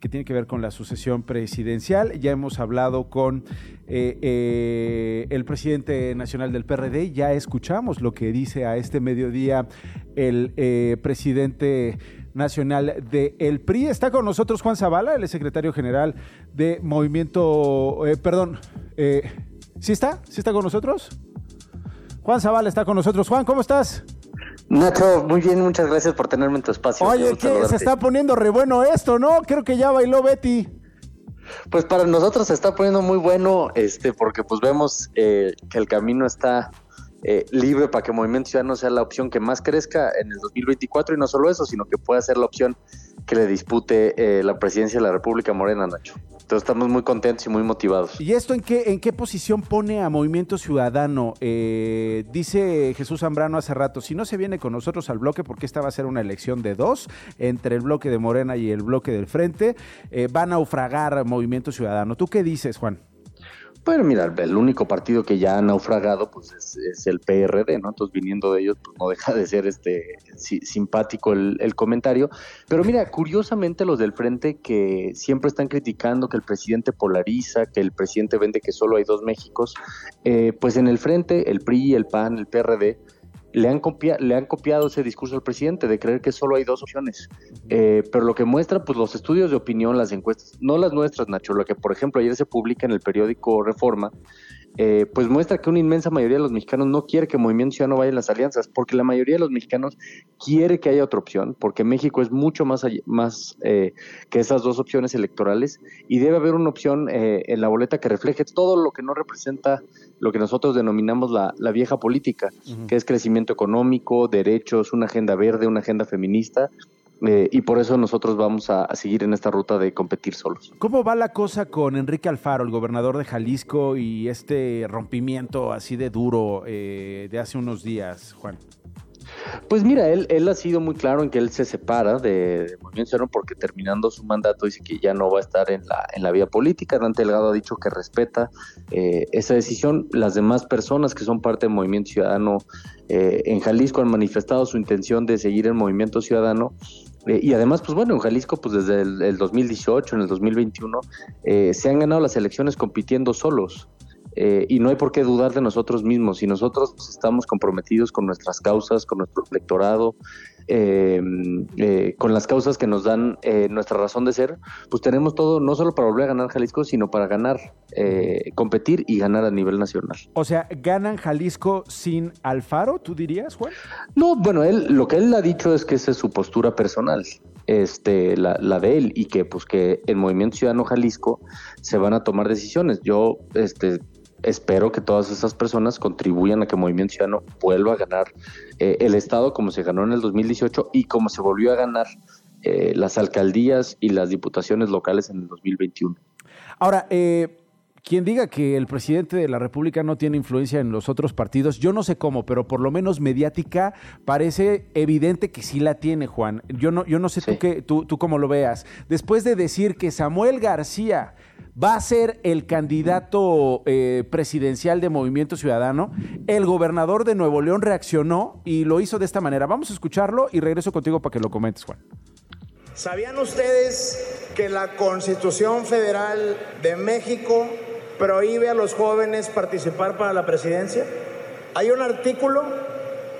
Speaker 3: que tiene que ver con la sucesión presidencial. Ya hemos hablado con eh, eh, el presidente nacional del PRD, ya escuchamos lo que dice a este mediodía el presidente nacional del PRI. Está con nosotros Juan Zavala, el secretario general de Movimiento, perdón, ¿sí está? ¿Sí está con nosotros? Juan Zavala está con nosotros. Juan, ¿cómo estás?
Speaker 14: Nacho, muy bien, muchas gracias por tenerme en tu espacio.
Speaker 3: Oye, que se está poniendo re bueno esto, ¿no? Creo que ya bailó Betty.
Speaker 14: Pues para nosotros se está poniendo muy bueno, este, porque pues vemos eh, que el camino está eh, libre para que Movimiento Ciudadano sea la opción que más crezca en el 2024 y no solo eso, sino que pueda ser la opción que le dispute eh, la presidencia de la República Morena, Nacho. Entonces estamos muy contentos y muy motivados.
Speaker 3: ¿Y esto en qué, en qué posición pone a Movimiento Ciudadano? Eh, dice Jesús Zambrano hace rato, si no se viene con nosotros al bloque, porque esta va a ser una elección de dos, entre el bloque de Morena y el bloque del Frente, eh, va a naufragar Movimiento Ciudadano. ¿Tú qué dices, Juan?
Speaker 14: Bueno, mira, el único partido que ya ha naufragado pues es, el PRD, ¿no? Entonces viniendo de ellos pues no deja de ser este simpático el, comentario. Pero mira, curiosamente los del frente que siempre están criticando que el presidente polariza, que el presidente vende que solo hay dos Méxicos, eh, pues en el frente el PRI, el PAN, el PRD, le han, le han copiado ese discurso al presidente de creer que solo hay dos opciones. Eh, pero lo que muestra, pues los estudios de opinión, las encuestas, no las nuestras, Nacho, lo que por ejemplo ayer se publica en el periódico Reforma, eh, pues muestra que una inmensa mayoría de los mexicanos no quiere que Movimiento Ciudadano vaya en las alianzas, porque la mayoría de los mexicanos quiere que haya otra opción, porque México es mucho más, más eh, que esas dos opciones electorales y debe haber una opción eh, en la boleta que refleje todo lo que no representa lo que nosotros denominamos la, vieja política, que es crecimiento económico, derechos, una agenda verde, una agenda feminista eh, y por eso nosotros vamos a, seguir en esta ruta de competir solos.
Speaker 3: ¿Cómo va la cosa con Enrique Alfaro, el gobernador de Jalisco, y este rompimiento así de duro eh, de hace unos días, Juan?
Speaker 14: Pues mira, él, él ha sido muy claro en que él se separa de, Movimiento Ciudadano porque terminando su mandato dice que ya no va a estar en la, en la vía política. Dante Delgado ha dicho que respeta eh, esa decisión. Las demás personas que son parte del Movimiento Ciudadano en Jalisco han manifestado su intención de seguir el Movimiento Ciudadano eh, y además, pues bueno, en Jalisco, pues desde el, 2018, en el 2021, eh, se han ganado las elecciones compitiendo solos. Eh, y no hay por qué dudar de nosotros mismos. Si nosotros estamos comprometidos con nuestras causas, con nuestro electorado, eh, eh, con las causas que nos dan eh, nuestra razón de ser, pues tenemos todo, no solo para volver a ganar Jalisco, sino para ganar, competir y ganar a nivel nacional.
Speaker 3: O sea, ¿ganan Jalisco sin Alfaro, tú dirías, Juan?
Speaker 14: No, bueno, él, lo que él ha dicho es que esa es su postura personal. Este, la, la de él y que pues que el Movimiento Ciudadano Jalisco se van a tomar decisiones. Yo este, espero que todas esas personas contribuyan a que Movimiento Ciudadano vuelva a ganar eh, el Estado como se ganó en el 2018 y como se volvió a ganar eh, las alcaldías y las diputaciones locales en el 2021.
Speaker 3: Ahora, eh, quien diga que el presidente de la República no tiene influencia en los otros partidos, yo no sé cómo, pero por lo menos mediática parece evidente que sí la tiene, Juan. Yo no, yo no sé tú, qué, tú, tú cómo lo veas. Después de decir que Samuel García va a ser el candidato eh, presidencial de Movimiento Ciudadano, el gobernador de Nuevo León reaccionó y lo hizo de esta manera. Vamos a escucharlo y regreso contigo para que lo comentes, Juan.
Speaker 2: ¿Sabían ustedes que la Constitución Federal de México prohíbe a los jóvenes participar para la presidencia? Hay un artículo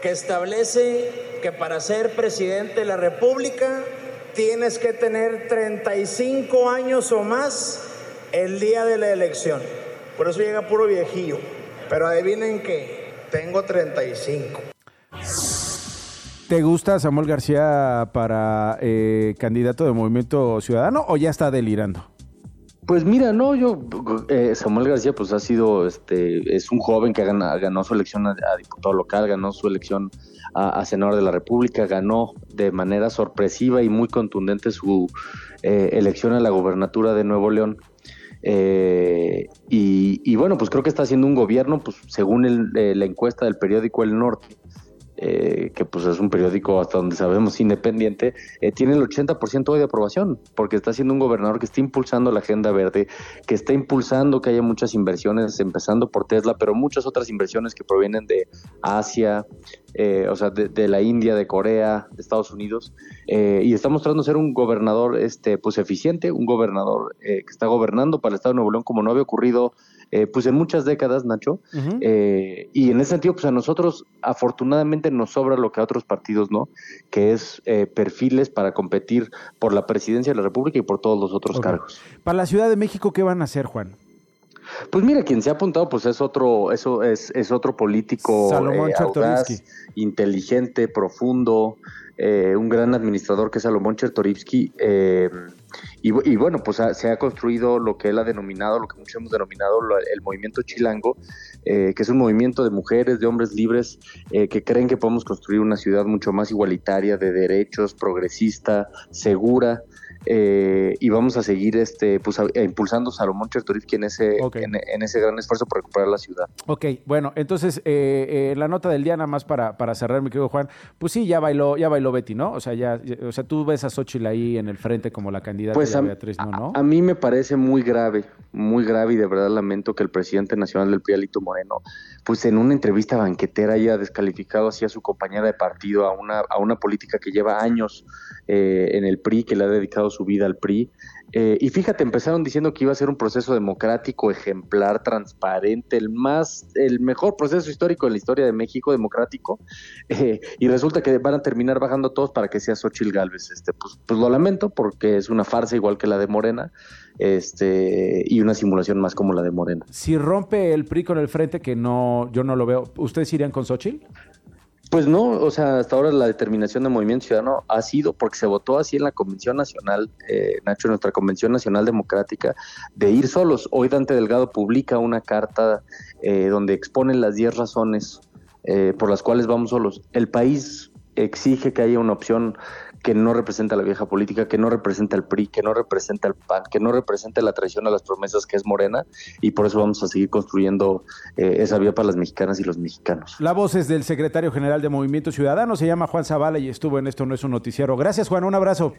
Speaker 2: que establece que para ser presidente de la República tienes que tener 35 años o más el día de la elección. Por eso llega puro viejillo. Pero adivinen que tengo 35.
Speaker 3: ¿Te gusta Samuel García para eh, candidato de Movimiento Ciudadano o ya está delirando?
Speaker 14: Pues mira, no, yo, eh, Samuel García, pues ha sido, este, es un joven que ganó su elección a, diputado local, ganó su elección a, senador de la República, ganó de manera sorpresiva y muy contundente su eh, elección a la gobernatura de Nuevo León. Eh, y, bueno, pues creo que está haciendo un gobierno, pues según la encuesta del periódico El Norte, eh, que pues es un periódico hasta donde sabemos independiente, eh, tiene el 80% hoy de aprobación, porque está siendo un gobernador que está impulsando la agenda verde, que está impulsando que haya muchas inversiones, empezando por Tesla, pero muchas otras inversiones que provienen de Asia, eh, o sea, de, la India, de Corea, de Estados Unidos, y está mostrando ser un gobernador este, pues eficiente, un gobernador que está gobernando para el Estado de Nuevo León como no había ocurrido eh, pues en muchas décadas, Nacho. Eh, y en ese sentido, pues a nosotros afortunadamente nos sobra lo que a otros partidos no, que es eh, perfiles para competir por la presidencia de la República y por todos los otros cargos.
Speaker 3: Para la Ciudad de México, ¿qué van a hacer, Juan?
Speaker 14: Pues mira, quien se ha apuntado, pues es otro, eso es, es otro político audaz, inteligente, profundo, un gran administrador que es Salomón Chertorivsky. Eh, y, bueno, pues se ha construido lo que él ha denominado, lo que muchos hemos denominado el movimiento chilango, eh, que es un movimiento de mujeres, de hombres libres, eh, que creen que podemos construir una ciudad mucho más igualitaria, de derechos, progresista, segura, eh, y vamos a seguir este pues impulsando Salomón Chertorivsky en ese en, ese gran esfuerzo por recuperar la ciudad.
Speaker 3: Ok, bueno, entonces eh, eh, la nota del día nada más para, para cerrar, mi querido Juan, pues sí, ya bailó, ya bailó Betty, ¿no? O sea, ya, o sea, tú ves a Xochitl ahí en el frente como la candidata
Speaker 14: pues
Speaker 3: de Beatriz, ¿no?
Speaker 14: A, mí me parece muy grave, muy grave y de verdad lamento que el presidente nacional del PRI, Alito Moreno, pues en una entrevista banquetera haya descalificado así a su compañera de partido, a una, a una política que lleva años en el PRI, que le ha dedicado su vida al PRI. Eh, y fíjate, empezaron diciendo que iba a ser un proceso democrático, ejemplar, transparente, el más, el mejor proceso histórico en la historia de México, democrático, eh, y resulta que van a terminar bajando todos para que sea Xochil Gálvez. Este, pues, pues lo lamento, porque es una farsa igual que la de Morena, este, y una simulación más como la de Morena.
Speaker 3: Si rompe el PRI con el frente, que no, yo no lo veo, ¿ustedes irían con Xochitl?
Speaker 14: Pues no, o sea, hasta ahora la determinación del Movimiento Ciudadano ha sido porque se votó así en la Convención Nacional, eh, Nacho, en nuestra Convención Nacional Democrática, de ir solos. Hoy Dante Delgado publica una carta eh, donde expone las 10 razones eh, por las cuales vamos solos. El país exige que haya una opción que no representa la vieja política, que no representa el PRI, que no representa el PAN, que no representa la traición a las promesas que es Morena, y por eso vamos a seguir construyendo eh, esa vía para las mexicanas y los mexicanos.
Speaker 3: La voz es del secretario general de Movimiento Ciudadano, se llama Juan Zavala y estuvo en Esto No es un Noticiero. Gracias, Juan, un abrazo.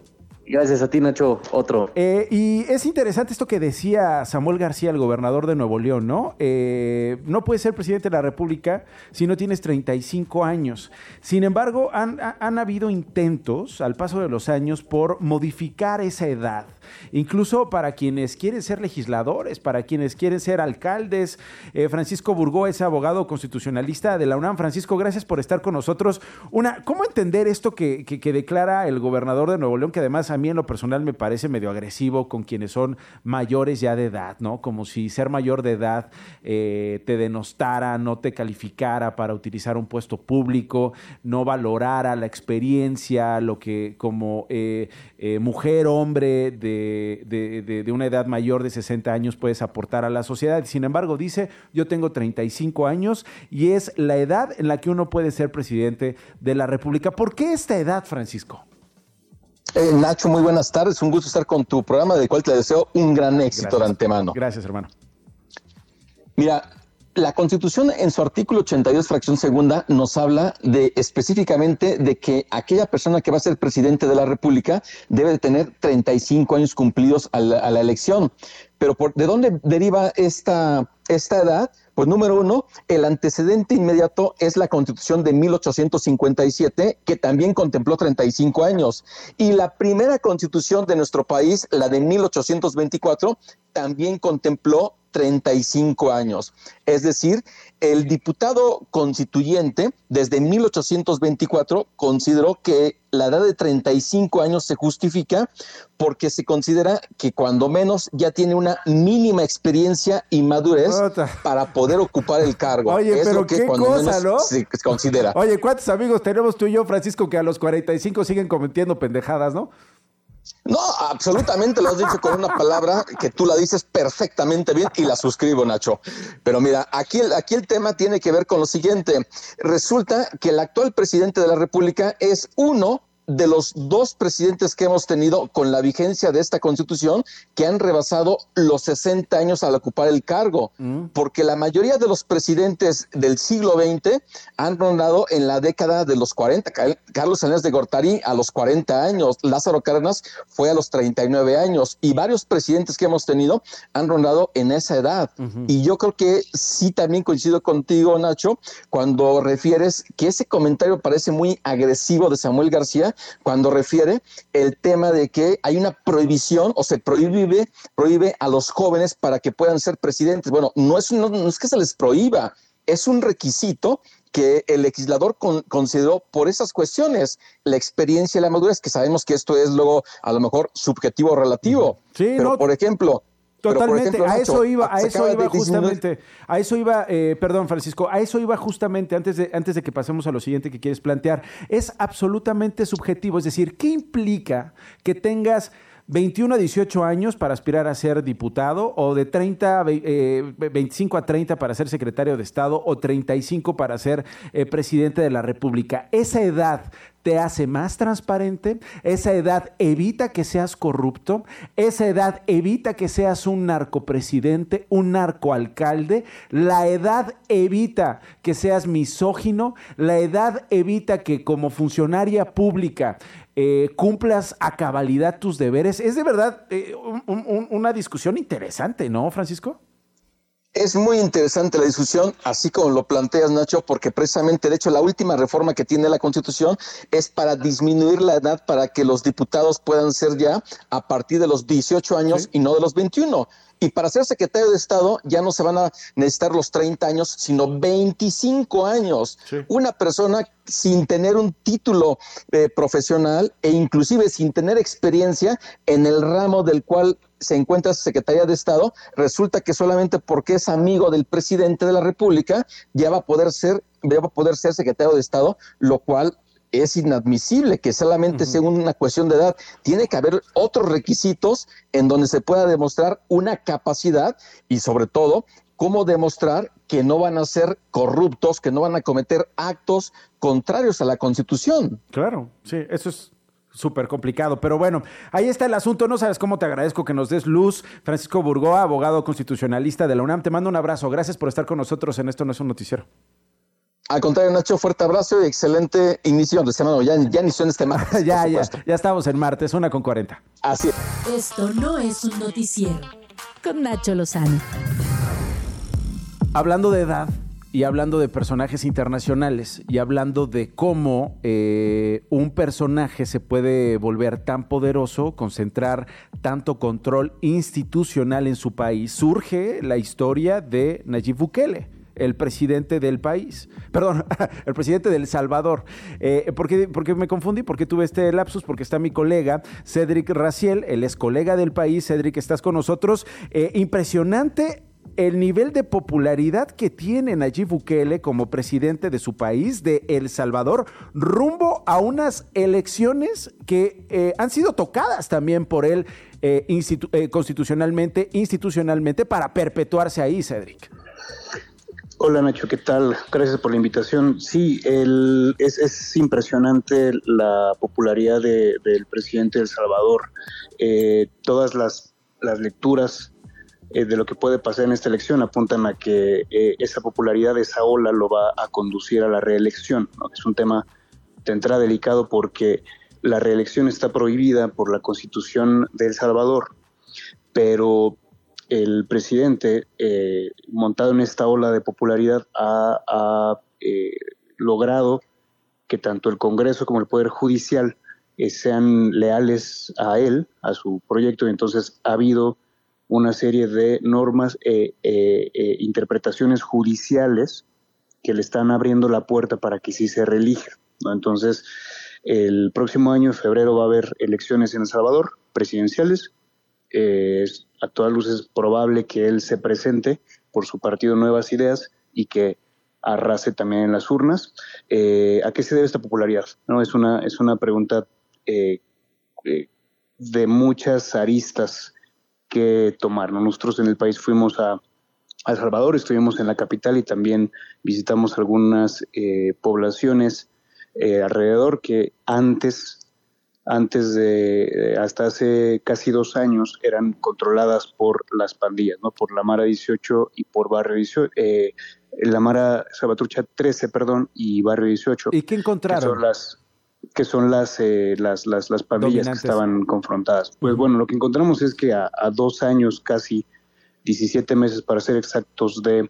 Speaker 14: Gracias a ti, Nacho. Otro.
Speaker 3: Eh, y es interesante esto que decía Samuel García, el gobernador de Nuevo León, ¿no? Eh, no puedes ser presidente de la República si no tienes 35 años. Sin embargo, han, han habido intentos al paso de los años por modificar esa edad incluso para quienes quieren ser legisladores, para quienes quieren ser alcaldes. Eh, Francisco Burgó es abogado constitucionalista de la UNAM. Francisco, gracias por estar con nosotros. Una, ¿Cómo entender esto que, declara el gobernador de Nuevo León, que además a mí en lo personal me parece medio agresivo con quienes son mayores ya de edad, ¿no? Como si ser mayor de edad eh, te denostara, no te calificara para utilizar un puesto público, no valorara la experiencia, lo que como eh, mujer, hombre de de, una edad mayor de 60 años puedes aportar a la sociedad. Sin embargo, dice, yo tengo 35 años y es la edad en la que uno puede ser presidente de la República. ¿Por qué esta edad, Francisco?
Speaker 15: Eh, Nacho, muy buenas tardes. Un gusto estar con tu programa, del cual te deseo un gran éxito de antemano.
Speaker 3: Gracias, hermano.
Speaker 15: Mira, la Constitución en su artículo 82, fracción segunda, nos habla de específicamente de que aquella persona que va a ser presidente de la República debe de tener 35 años cumplidos a la, a la elección. Pero por, ¿de dónde deriva esta, esta edad? Pues número uno, el antecedente inmediato es la Constitución de 1857, que también contempló 35 años. Y la primera Constitución de nuestro país, la de 1824, también contempló 35 años. Es decir, el diputado constituyente desde 1824 consideró que la edad de 35 años se justifica porque se considera que cuando menos ya tiene una mínima experiencia y madurez para poder ocupar el cargo.
Speaker 3: Oye,
Speaker 15: es
Speaker 3: pero
Speaker 15: lo que
Speaker 3: qué
Speaker 15: cuando
Speaker 3: cosa,
Speaker 15: menos
Speaker 3: ¿no?
Speaker 15: se considera.
Speaker 3: Oye, ¿cuántos amigos tenemos tú y yo, Francisco, que a los 45 siguen cometiendo pendejadas, no?
Speaker 15: No, absolutamente lo has dicho con una palabra que tú la dices perfectamente bien y la suscribo, Nacho. Pero mira, aquí, aquí el tema tiene que ver con lo siguiente. Resulta que el actual presidente de la República es uno de los dos presidentes que hemos tenido con la vigencia de esta constitución que han rebasado los 60 años al ocupar el cargo, porque la mayoría de los presidentes del siglo XX han rondado en la década de los 40. Car- Carlos Salinas de Gortari a los 40 años, Lázaro Cárdenas fue a los 39 años y varios presidentes que hemos tenido han rondado en esa edad. Y yo creo que sí también coincido contigo, Nacho, cuando refieres que ese comentario parece muy agresivo de Samuel García, cuando refiere el tema de que hay una prohibición o se prohíbe, prohíbe a los jóvenes para que puedan ser presidentes. Bueno, no es, no, no es que se les prohíba, es un requisito que el legislador con- consideró por esas cuestiones, la experiencia y la madurez, que sabemos que esto es luego a lo mejor subjetivo o relativo.
Speaker 3: Sí,
Speaker 15: pero
Speaker 3: no,
Speaker 15: por ejemplo,
Speaker 3: Totalmente,
Speaker 15: ejemplo,
Speaker 3: a
Speaker 15: Nacho,
Speaker 3: eso iba, a eso iba
Speaker 15: disminuir-
Speaker 3: justamente, a eso iba, eh, perdón Francisco, a eso iba justamente antes de, antes de que pasemos a lo siguiente que quieres plantear. Es absolutamente subjetivo, es decir, ¿qué implica que tengas 21 a 18 años para aspirar a ser diputado o de 30, a ve- eh, 25 a 30 para ser secretario de Estado o 35 para ser eh, presidente de la República? Esa edad te hace más transparente, esa edad evita que seas corrupto, esa edad evita que seas un narcopresidente, un narcoalcalde, la edad evita que seas misógino, la edad evita que como funcionaria pública eh, cumplas a cabalidad tus deberes. Es de verdad eh, un- un- una discusión interesante, ¿no, Francisco?
Speaker 15: Es muy interesante la discusión, así como lo planteas, Nacho, porque precisamente, de hecho, la última reforma que tiene la Constitución es para disminuir la edad para que los diputados puedan ser ya a partir de los 18 años y no de los 21. Y para ser secretario de Estado ya no se van a necesitar los 30 años, sino 25 años. Una persona sin tener un título eh, profesional e inclusive sin tener experiencia en el ramo del cual se encuentra Secretaría de Estado, resulta que solamente porque es amigo del presidente de la República ya va a poder ser, ya va a poder ser secretario de Estado, lo cual es inadmisible que solamente sea una cuestión de edad. Tiene que haber otros requisitos en donde se pueda demostrar una capacidad y sobre todo cómo demostrar que no van a ser corruptos, que no van a cometer actos contrarios a la Constitución.
Speaker 3: Claro, sí, eso es súper complicado. Pero bueno, ahí está el asunto. No sabes cómo te agradezco que nos des luz. Francisco Burgoa, abogado constitucionalista de la UNAM. Te mando un abrazo. Gracias por estar con nosotros en Esto No es un Noticiero.
Speaker 15: Al contrario, Nacho, fuerte abrazo y excelente inicio de semana. Ya, ya inició en este martes.
Speaker 3: ya, ya, ya estamos en martes, una con 40.
Speaker 15: Así es.
Speaker 1: Esto no es un noticiero. Con Nacho Lozano.
Speaker 3: Hablando de edad y hablando de personajes internacionales y hablando de cómo eh, un personaje se puede volver tan poderoso, concentrar tanto control institucional en su país, surge la historia de Nayib Bukele el presidente del país, perdón, el presidente del Salvador. Eh, ¿por, qué, por qué me confundí? ¿Por qué tuve este lapsus? Porque está mi colega Cedric Raciel, él es colega del país. Cedric, estás con nosotros. Eh, impresionante el nivel de popularidad que tiene Nayib Bukele como presidente de su país, de El Salvador, rumbo a unas elecciones que eh, han sido tocadas también por él eh, eh, constitucionalmente, institucionalmente, para perpetuarse ahí, Cedric.
Speaker 16: Hola Nacho, ¿qué tal? Gracias por la invitación. Sí, el, es, es impresionante la popularidad de- del presidente de El Salvador. Todas las lecturas eh, de lo que puede pasar en esta elección apuntan a que eh, esa popularidad esa ola lo va a conducir a la reelección. Es un tema de entrada delicado porque la reelección está prohibida por la constitución de El Salvador, pero el presidente, eh, montado en esta ola de popularidad, ha, logrado que tanto el Congreso como el Poder Judicial sean leales a él, a su proyecto, y entonces ha habido una serie de normas e interpretaciones judiciales que le están abriendo la puerta para que sí se reelija. Entonces, el próximo año, en febrero, va a haber elecciones en El Salvador, presidenciales. a todas luces es probable que él se presente por su partido Nuevas Ideas y que arrase también en las urnas. ¿A qué se debe esta popularidad? No, es una, es una pregunta de muchas aristas que tomar. Nosotros en el país fuimos a, El Salvador, estuvimos en la capital y también visitamos algunas eh, poblaciones eh, alrededor que antes, antes de, hasta hace casi dos años, eran controladas por las pandillas, ¿no? por la Mara 18 y por Barrio 18, eh, la Mara Salvatrucha 13, perdón, y Barrio 18.
Speaker 3: ¿Y qué encontraron?
Speaker 16: las, que son las, eh, las, las, las, pandillas que estaban confrontadas. Pues bueno, lo que encontramos es que a, dos años, casi 17 meses para ser exactos, de,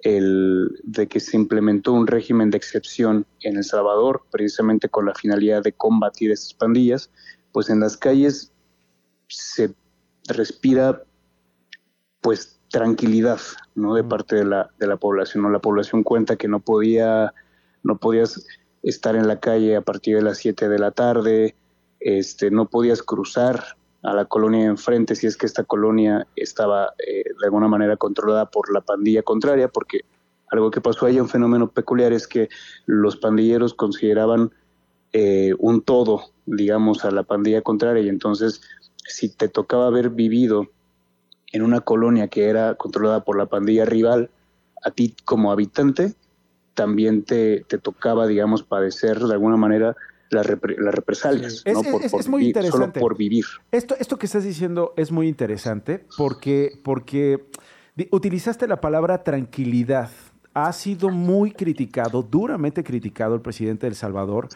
Speaker 16: el, de que se implementó un régimen de excepción en El Salvador, precisamente con la finalidad de combatir esas pandillas, pues en las calles se respira pues tranquilidad no de parte de la, de la población ¿no? la población cuenta que no podía no podías estar en la calle a partir de las 7 de la tarde, este, no podías cruzar a la colonia de enfrente si es que esta colonia estaba eh, de alguna manera controlada por la pandilla contraria, porque algo que pasó ahí, un fenómeno peculiar, es que los pandilleros consideraban eh, un todo, digamos, a la pandilla contraria, y entonces si te tocaba haber vivido en una colonia que era controlada por la pandilla rival, a ti como habitante también te, tocaba, digamos, padecer de alguna manera las, represalias, ¿no?
Speaker 3: es, muy interesante.
Speaker 16: Solo por vivir.
Speaker 3: Esto, esto que estás diciendo es muy interesante porque, porque utilizaste la palabra tranquilidad. Ha sido muy criticado, duramente criticado el presidente de El Salvador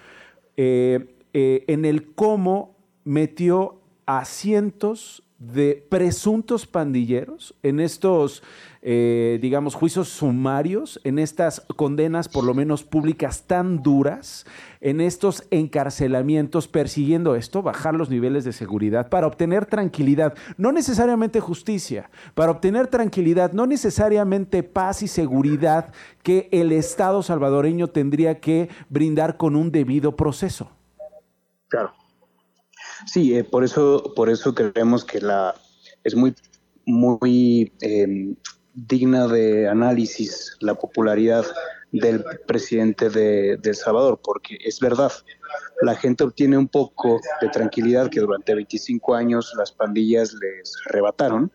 Speaker 3: eh, eh, en el cómo metió a cientos de presuntos pandilleros en estos, eh, digamos, juicios sumarios, en estas condenas por lo menos públicas tan duras, en estos encarcelamientos, persiguiendo esto, bajar los niveles de seguridad para obtener tranquilidad, no necesariamente justicia, para obtener tranquilidad, no necesariamente paz y seguridad que el Estado salvadoreño tendría que brindar con un debido proceso.
Speaker 16: Claro. Sí, eh, por eso, por eso creemos que la es muy, muy em, digna de análisis la popularidad del presidente de, de, El Salvador, porque es verdad, la gente obtiene un poco de tranquilidad que durante 25 años las pandillas les arrebataron,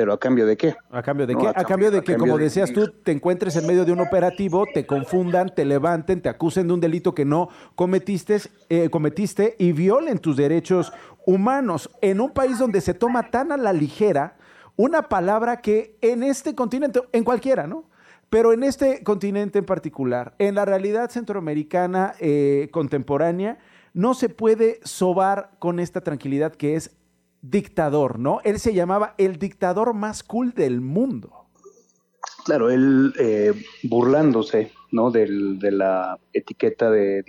Speaker 16: pero a cambio de qué?
Speaker 3: A cambio de qué? A, cambio, de que, como decías tú, te encuentres en medio de un operativo, te confundan, te levanten, te acusen de un delito que no cometiste, eh, cometiste y violen tus derechos humanos en un país donde se toma tan a la ligera una palabra que en este continente, en cualquiera, ¿no? Pero en este continente en particular, en la realidad centroamericana eh, contemporánea, no se puede sobar con esta tranquilidad que es dictador, ¿no? Él se llamaba el dictador más cool del mundo.
Speaker 16: Claro, él eh, burlándose, ¿no? de la etiqueta de,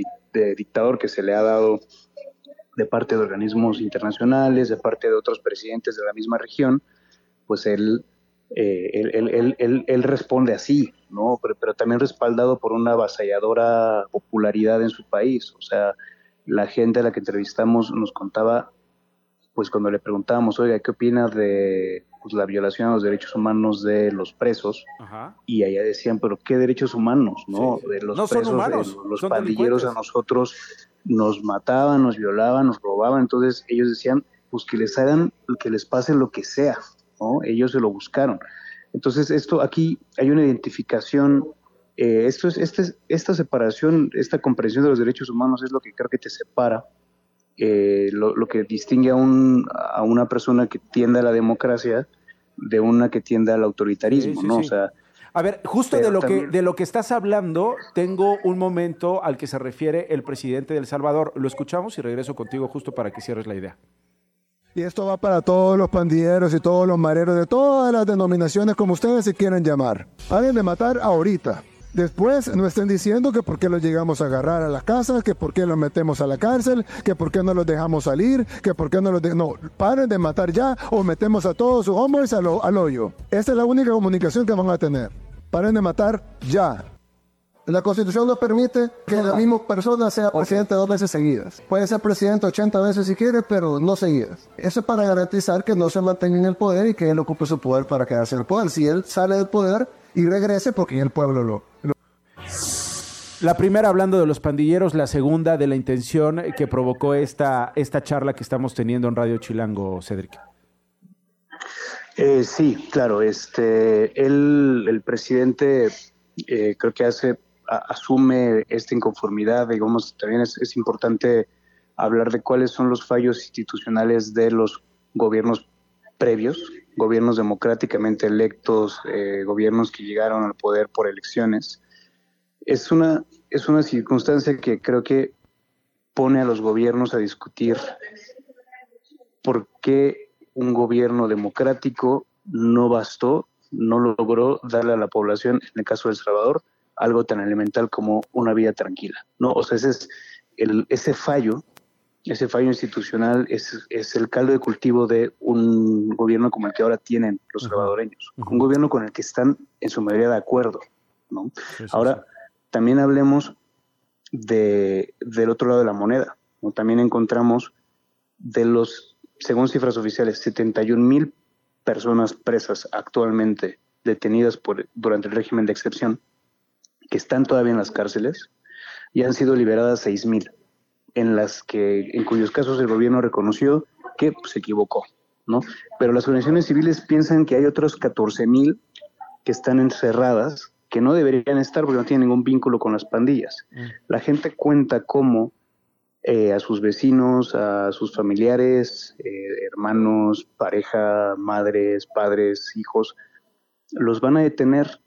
Speaker 16: dictador que se le ha dado de parte de organismos internacionales, de parte de otros presidentes de la misma región, pues él, eh, él, responde así, ¿no? Pero, pero, también respaldado por una avasalladora popularidad en su país. O sea, la gente a la que entrevistamos nos contaba pues cuando le preguntábamos, oiga, ¿qué opina de pues, la violación a los derechos humanos de los presos? Y allá decían, pero ¿qué derechos humanos? No, de los presos, humanos, los pandilleros a nosotros nos mataban, nos violaban, nos robaban. Entonces ellos decían, pues que les hagan, que les pase lo que sea, ¿no? Ellos se lo buscaron. Entonces esto aquí hay una identificación eh, esto es, este, esta separación, esta comprensión de los derechos humanos es lo que creo que te separa eh, lo, que distingue a, un, a una persona que tiende a la democracia de una que tienda al autoritarismo, ¿no? O sea,
Speaker 3: a ver, justo de lo, que, de lo que estás hablando, tengo un momento al que se refiere el presidente de El Salvador. Lo escuchamos y regreso contigo justo para que cierres la idea.
Speaker 17: Y esto va para todos los pandilleros y todos los mareros de todas las denominaciones como ustedes se quieran llamar. Hagan de matar ahorita. Después no estén diciendo que por qué los llegamos a agarrar a las casas, que por qué los metemos a la cárcel, que por qué no los dejamos salir, que por qué no los... no, paren de matar ya o metemos a todos sus hombres al, al hoyo. Esa es la única comunicación que van a tener. Paren de matar ya. La constitución no permite que la misma persona sea presidente dos veces seguidas. Puede ser presidente 80 veces si quiere, pero no seguidas. Eso es para garantizar que no se mantenga en el poder y que él ocupe su poder para quedarse en el poder. Si él sale del poder y regrese, porque el pueblo lo,
Speaker 3: La primera hablando de los pandilleros, la segunda de la intención que provocó esta, esta charla que estamos teniendo en Radio Chilango, Cedric.
Speaker 16: Eh, sí, claro. Este, él, el presidente, eh, creo que hace asume esta inconformidad. Digamos, también es, es, importante hablar de cuáles son los fallos institucionales de los gobiernos previos, gobiernos democráticamente electos, eh, gobiernos que llegaron al poder por elecciones. Es una, es una circunstancia que creo que pone a los gobiernos a discutir por qué un gobierno democrático no bastó, no logró darle a la población, en el caso de El Salvador, algo tan elemental como una vida tranquila. ¿no? O sea, ese, es el, ese fallo, ese fallo institucional es, es, el caldo de cultivo de un gobierno como el que ahora tienen los salvadoreños, un gobierno con el que están en su mayoría de acuerdo. ¿no? ahora, también hablemos de, del otro lado de la moneda. ¿no? También encontramos de los, según cifras oficiales, 71 mil personas presas actualmente detenidas por, durante el régimen de excepción que están todavía en las cárceles y han sido liberadas 6.000, en las que, en cuyos casos el gobierno reconoció que pues, se equivocó, ¿no? Pero las organizaciones civiles piensan que hay otros 14.000 que están encerradas, que no deberían estar porque no tienen ningún vínculo con las pandillas. Mm. La gente cuenta cómo eh, a sus vecinos, a sus familiares, eh, hermanos, pareja, madres, padres, hijos, los van a detener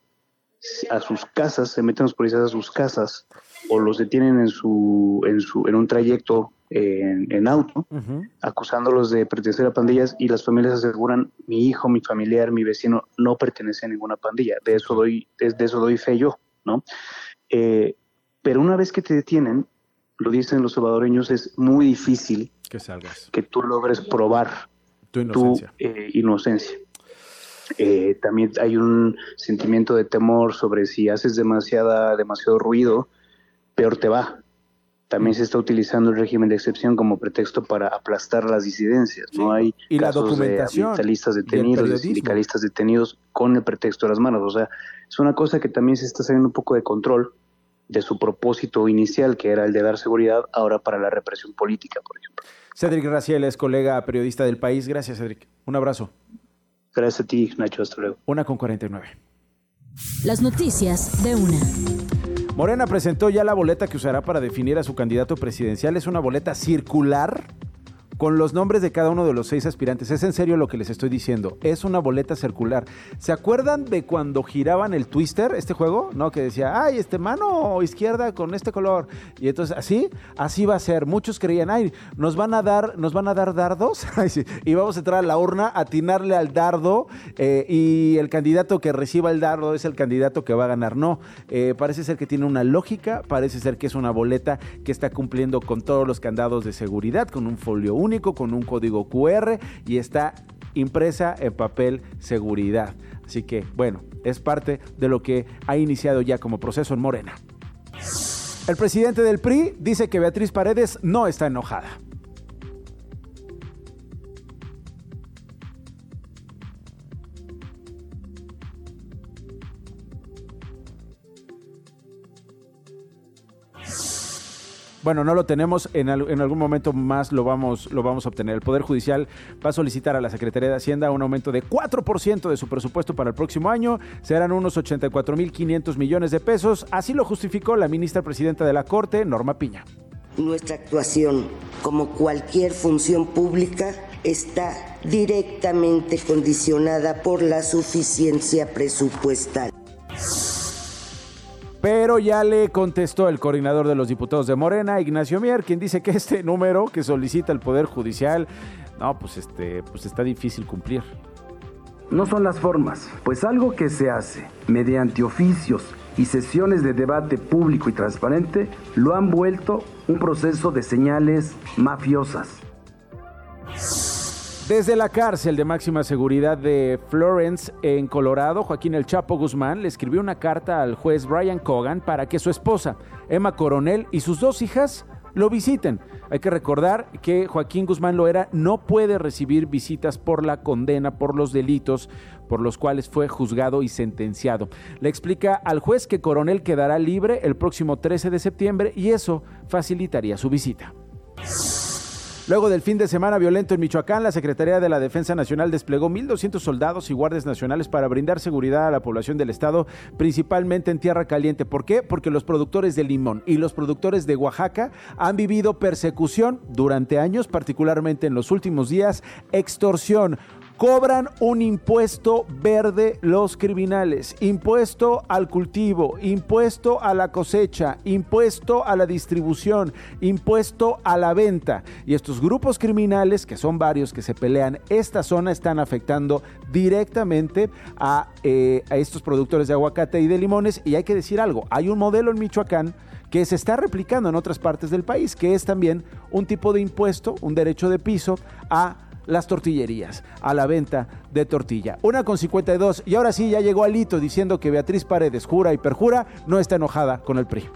Speaker 16: a sus casas, se meten los policías a sus casas o los detienen en su en su en un trayecto en, auto, acusándolos de pertenecer a pandillas y las familias aseguran mi hijo, mi familiar, mi vecino no pertenece a ninguna pandilla. De eso doy de, eso doy fe yo, ¿no? Eh, pero una vez que te detienen, lo dicen los salvadoreños, es muy difícil
Speaker 3: que salgas,
Speaker 16: que tú logres probar tu inocencia. Tu, eh, inocencia. Eh, también hay un sentimiento de temor sobre si haces demasiada, demasiado ruido, peor te va. También se está utilizando el régimen de excepción como pretexto para aplastar las disidencias. No hay
Speaker 3: y la documentación
Speaker 16: de ambientalistas detenidos, de sindicalistas detenidos con el pretexto de las manos. O sea, es una cosa que también se está saliendo un poco de control de su propósito inicial, que era el de dar seguridad, ahora para la represión política, por ejemplo.
Speaker 3: Cedric Raciel es colega periodista del país. Gracias, Cedric. Un abrazo.
Speaker 16: Gracias a ti, Nacho. Hasta luego.
Speaker 3: Una con 49.
Speaker 1: Las noticias de una.
Speaker 3: Morena presentó ya la boleta que usará para definir a su candidato presidencial. Es una boleta circular con los nombres de cada uno de los seis aspirantes. Es en serio lo que les estoy diciendo. Es una boleta circular. ¿Se acuerdan de cuando giraban el twister, este juego? ¿No? Que decía, ay, este mano izquierda con este color. Y entonces, así, así va a ser. Muchos creían, ay, nos van a dar, nos van a dar dardos. y vamos a entrar a la urna, atinarle al dardo. Eh, y el candidato que reciba el dardo es el candidato que va a ganar. No. Eh, parece ser que tiene una lógica, parece ser que es una boleta que está cumpliendo con todos los candados de seguridad, con un folio único con un código QR y está impresa en papel seguridad. Así que, bueno, es parte de lo que ha iniciado ya como proceso en Morena. El presidente del PRI dice que Beatriz Paredes no está enojada. Bueno, no lo tenemos, en, algún momento más lo vamos, lo vamos a obtener. El Poder Judicial va a solicitar a la Secretaría de Hacienda un aumento de 4% de su presupuesto para el próximo año. Serán unos 84.500 millones de pesos. Así lo justificó la ministra presidenta de la Corte, Norma Piña.
Speaker 7: Nuestra actuación, como cualquier función pública, está directamente condicionada por la suficiencia presupuestal.
Speaker 3: Pero ya le contestó el coordinador de los diputados de Morena, Ignacio Mier, quien dice que este número que solicita el Poder Judicial, no, pues este, pues está difícil cumplir.
Speaker 9: No son las formas, pues algo que se hace mediante oficios y sesiones de debate público y transparente lo han vuelto un proceso de señales mafiosas.
Speaker 3: Desde la cárcel de máxima seguridad de Florence, en Colorado, Joaquín El Chapo Guzmán le escribió una carta al juez Brian Cogan para que su esposa, Emma Coronel, y sus dos hijas lo visiten. Hay que recordar que Joaquín Guzmán Loera no puede recibir visitas por la condena por los delitos por los cuales fue juzgado y sentenciado. Le explica al juez que Coronel quedará libre el próximo 13 de septiembre y eso facilitaría su visita. Luego del fin de semana violento en Michoacán, la Secretaría de la Defensa Nacional desplegó 1.200 soldados y guardias nacionales para brindar seguridad a la población del estado, principalmente en Tierra Caliente. ¿Por qué? Porque los productores de limón y los productores de Oaxaca han vivido persecución durante años, particularmente en los últimos días, extorsión, cobran un impuesto verde los criminales, impuesto al cultivo, impuesto a la cosecha, impuesto a la distribución, impuesto a la venta. Y estos grupos criminales, que son varios que se pelean esta zona, están afectando directamente a, eh, a estos productores de aguacate y de limones. Y hay que decir algo, hay un modelo en Michoacán que se está replicando en otras partes del país, que es también un tipo de impuesto, un derecho de piso a las tortillerías, a la venta de tortilla. Una con 52 y ahora sí ya llegó Alito diciendo que Beatriz Paredes jura y perjura no está enojada con el PRI.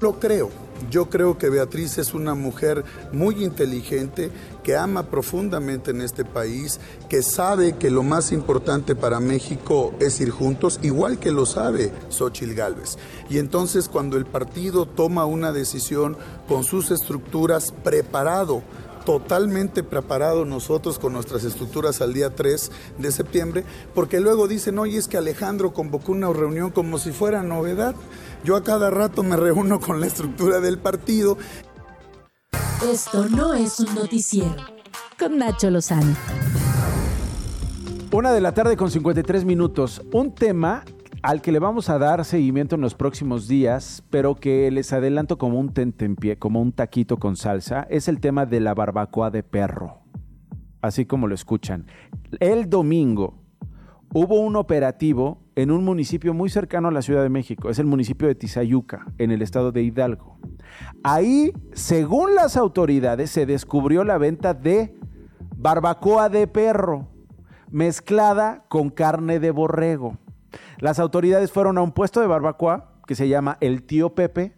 Speaker 5: Lo creo. Yo creo que Beatriz es una mujer muy inteligente, que ama profundamente en este país, que sabe que lo más importante para México es ir juntos, igual que lo sabe Xochil Gálvez. Y entonces cuando el partido toma una decisión con sus estructuras preparado totalmente preparados nosotros con nuestras estructuras al día 3 de septiembre, porque luego dicen, oye, es que Alejandro convocó una reunión como si fuera novedad. Yo a cada rato me reúno con la estructura del partido.
Speaker 1: Esto no es un noticiero. Con Nacho Lozano.
Speaker 3: Una de la tarde con 53 minutos. Un tema al que le vamos a dar seguimiento en los próximos días, pero que les adelanto como un tentempié, como un taquito con salsa, es el tema de la barbacoa de perro. Así como lo escuchan. El domingo hubo un operativo en un municipio muy cercano a la Ciudad de México, es el municipio de Tizayuca, en el estado de Hidalgo. Ahí, según las autoridades, se descubrió la venta de barbacoa de perro mezclada con carne de borrego. Las autoridades fueron a un puesto de barbacoa que se llama El Tío Pepe.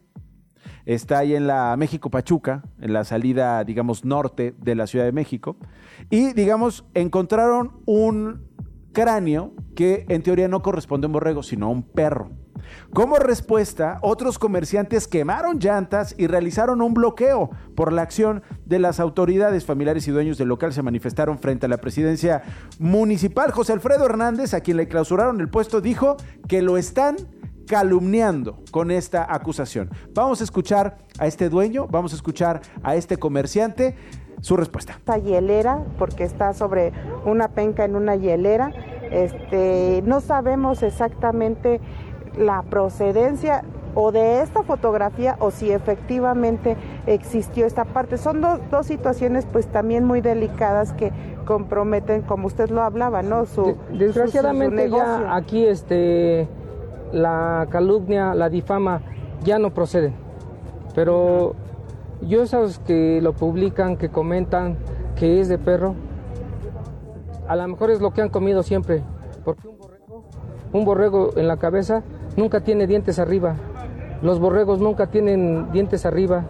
Speaker 3: Está ahí en la México Pachuca, en la salida, digamos, norte de la Ciudad de México. Y, digamos, encontraron un cráneo que en teoría no corresponde a un borrego, sino a un perro. Como respuesta, otros comerciantes quemaron llantas y realizaron un bloqueo por la acción de las autoridades. Familiares y dueños del local se manifestaron frente a la presidencia municipal. José Alfredo Hernández, a quien le clausuraron el puesto, dijo que lo están calumniando con esta acusación. Vamos a escuchar a este dueño, vamos a escuchar a este comerciante su respuesta.
Speaker 18: Esta hielera, porque está sobre una penca en una hielera, este, no sabemos exactamente la procedencia o de esta fotografía o si efectivamente existió esta parte. Son dos, dos situaciones pues también muy delicadas que comprometen, como usted lo hablaba, ¿no? Su,
Speaker 19: Desgraciadamente ya aquí este, la calumnia, la difama ya no procede. Pero yo esos que lo publican, que comentan que es de perro, a lo mejor es lo que han comido siempre. Porque un borrego, un borrego en la cabeza nunca tiene dientes arriba. Los borregos nunca tienen dientes arriba.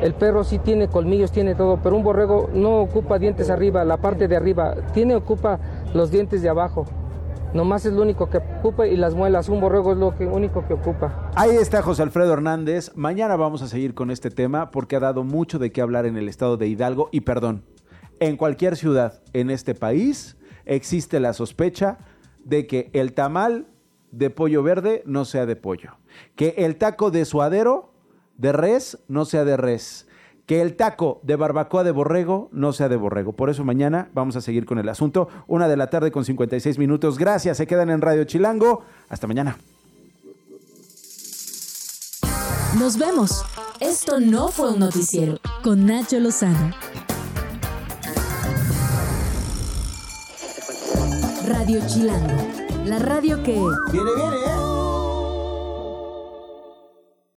Speaker 19: El perro sí tiene colmillos, tiene todo, pero un borrego no ocupa dientes arriba, la parte de arriba, tiene ocupa los dientes de abajo. Nomás es lo único que ocupa y las muelas. Un borrego es lo único que ocupa.
Speaker 3: Ahí está José Alfredo Hernández. Mañana vamos a seguir con este tema porque ha dado mucho de qué hablar en el estado de Hidalgo. Y perdón, en cualquier ciudad en este país existe la sospecha de que el tamal de pollo verde no sea de pollo. Que el taco de suadero de res no sea de res. Que el taco de barbacoa de borrego no sea de borrego. Por eso mañana vamos a seguir con el asunto. Una de la tarde con 56 minutos. Gracias, se quedan en Radio Chilango. Hasta mañana.
Speaker 1: Nos vemos. Esto no fue un noticiero con Nacho Lozano. Radio Chilango, la radio que...
Speaker 2: Viene, viene, ¿eh?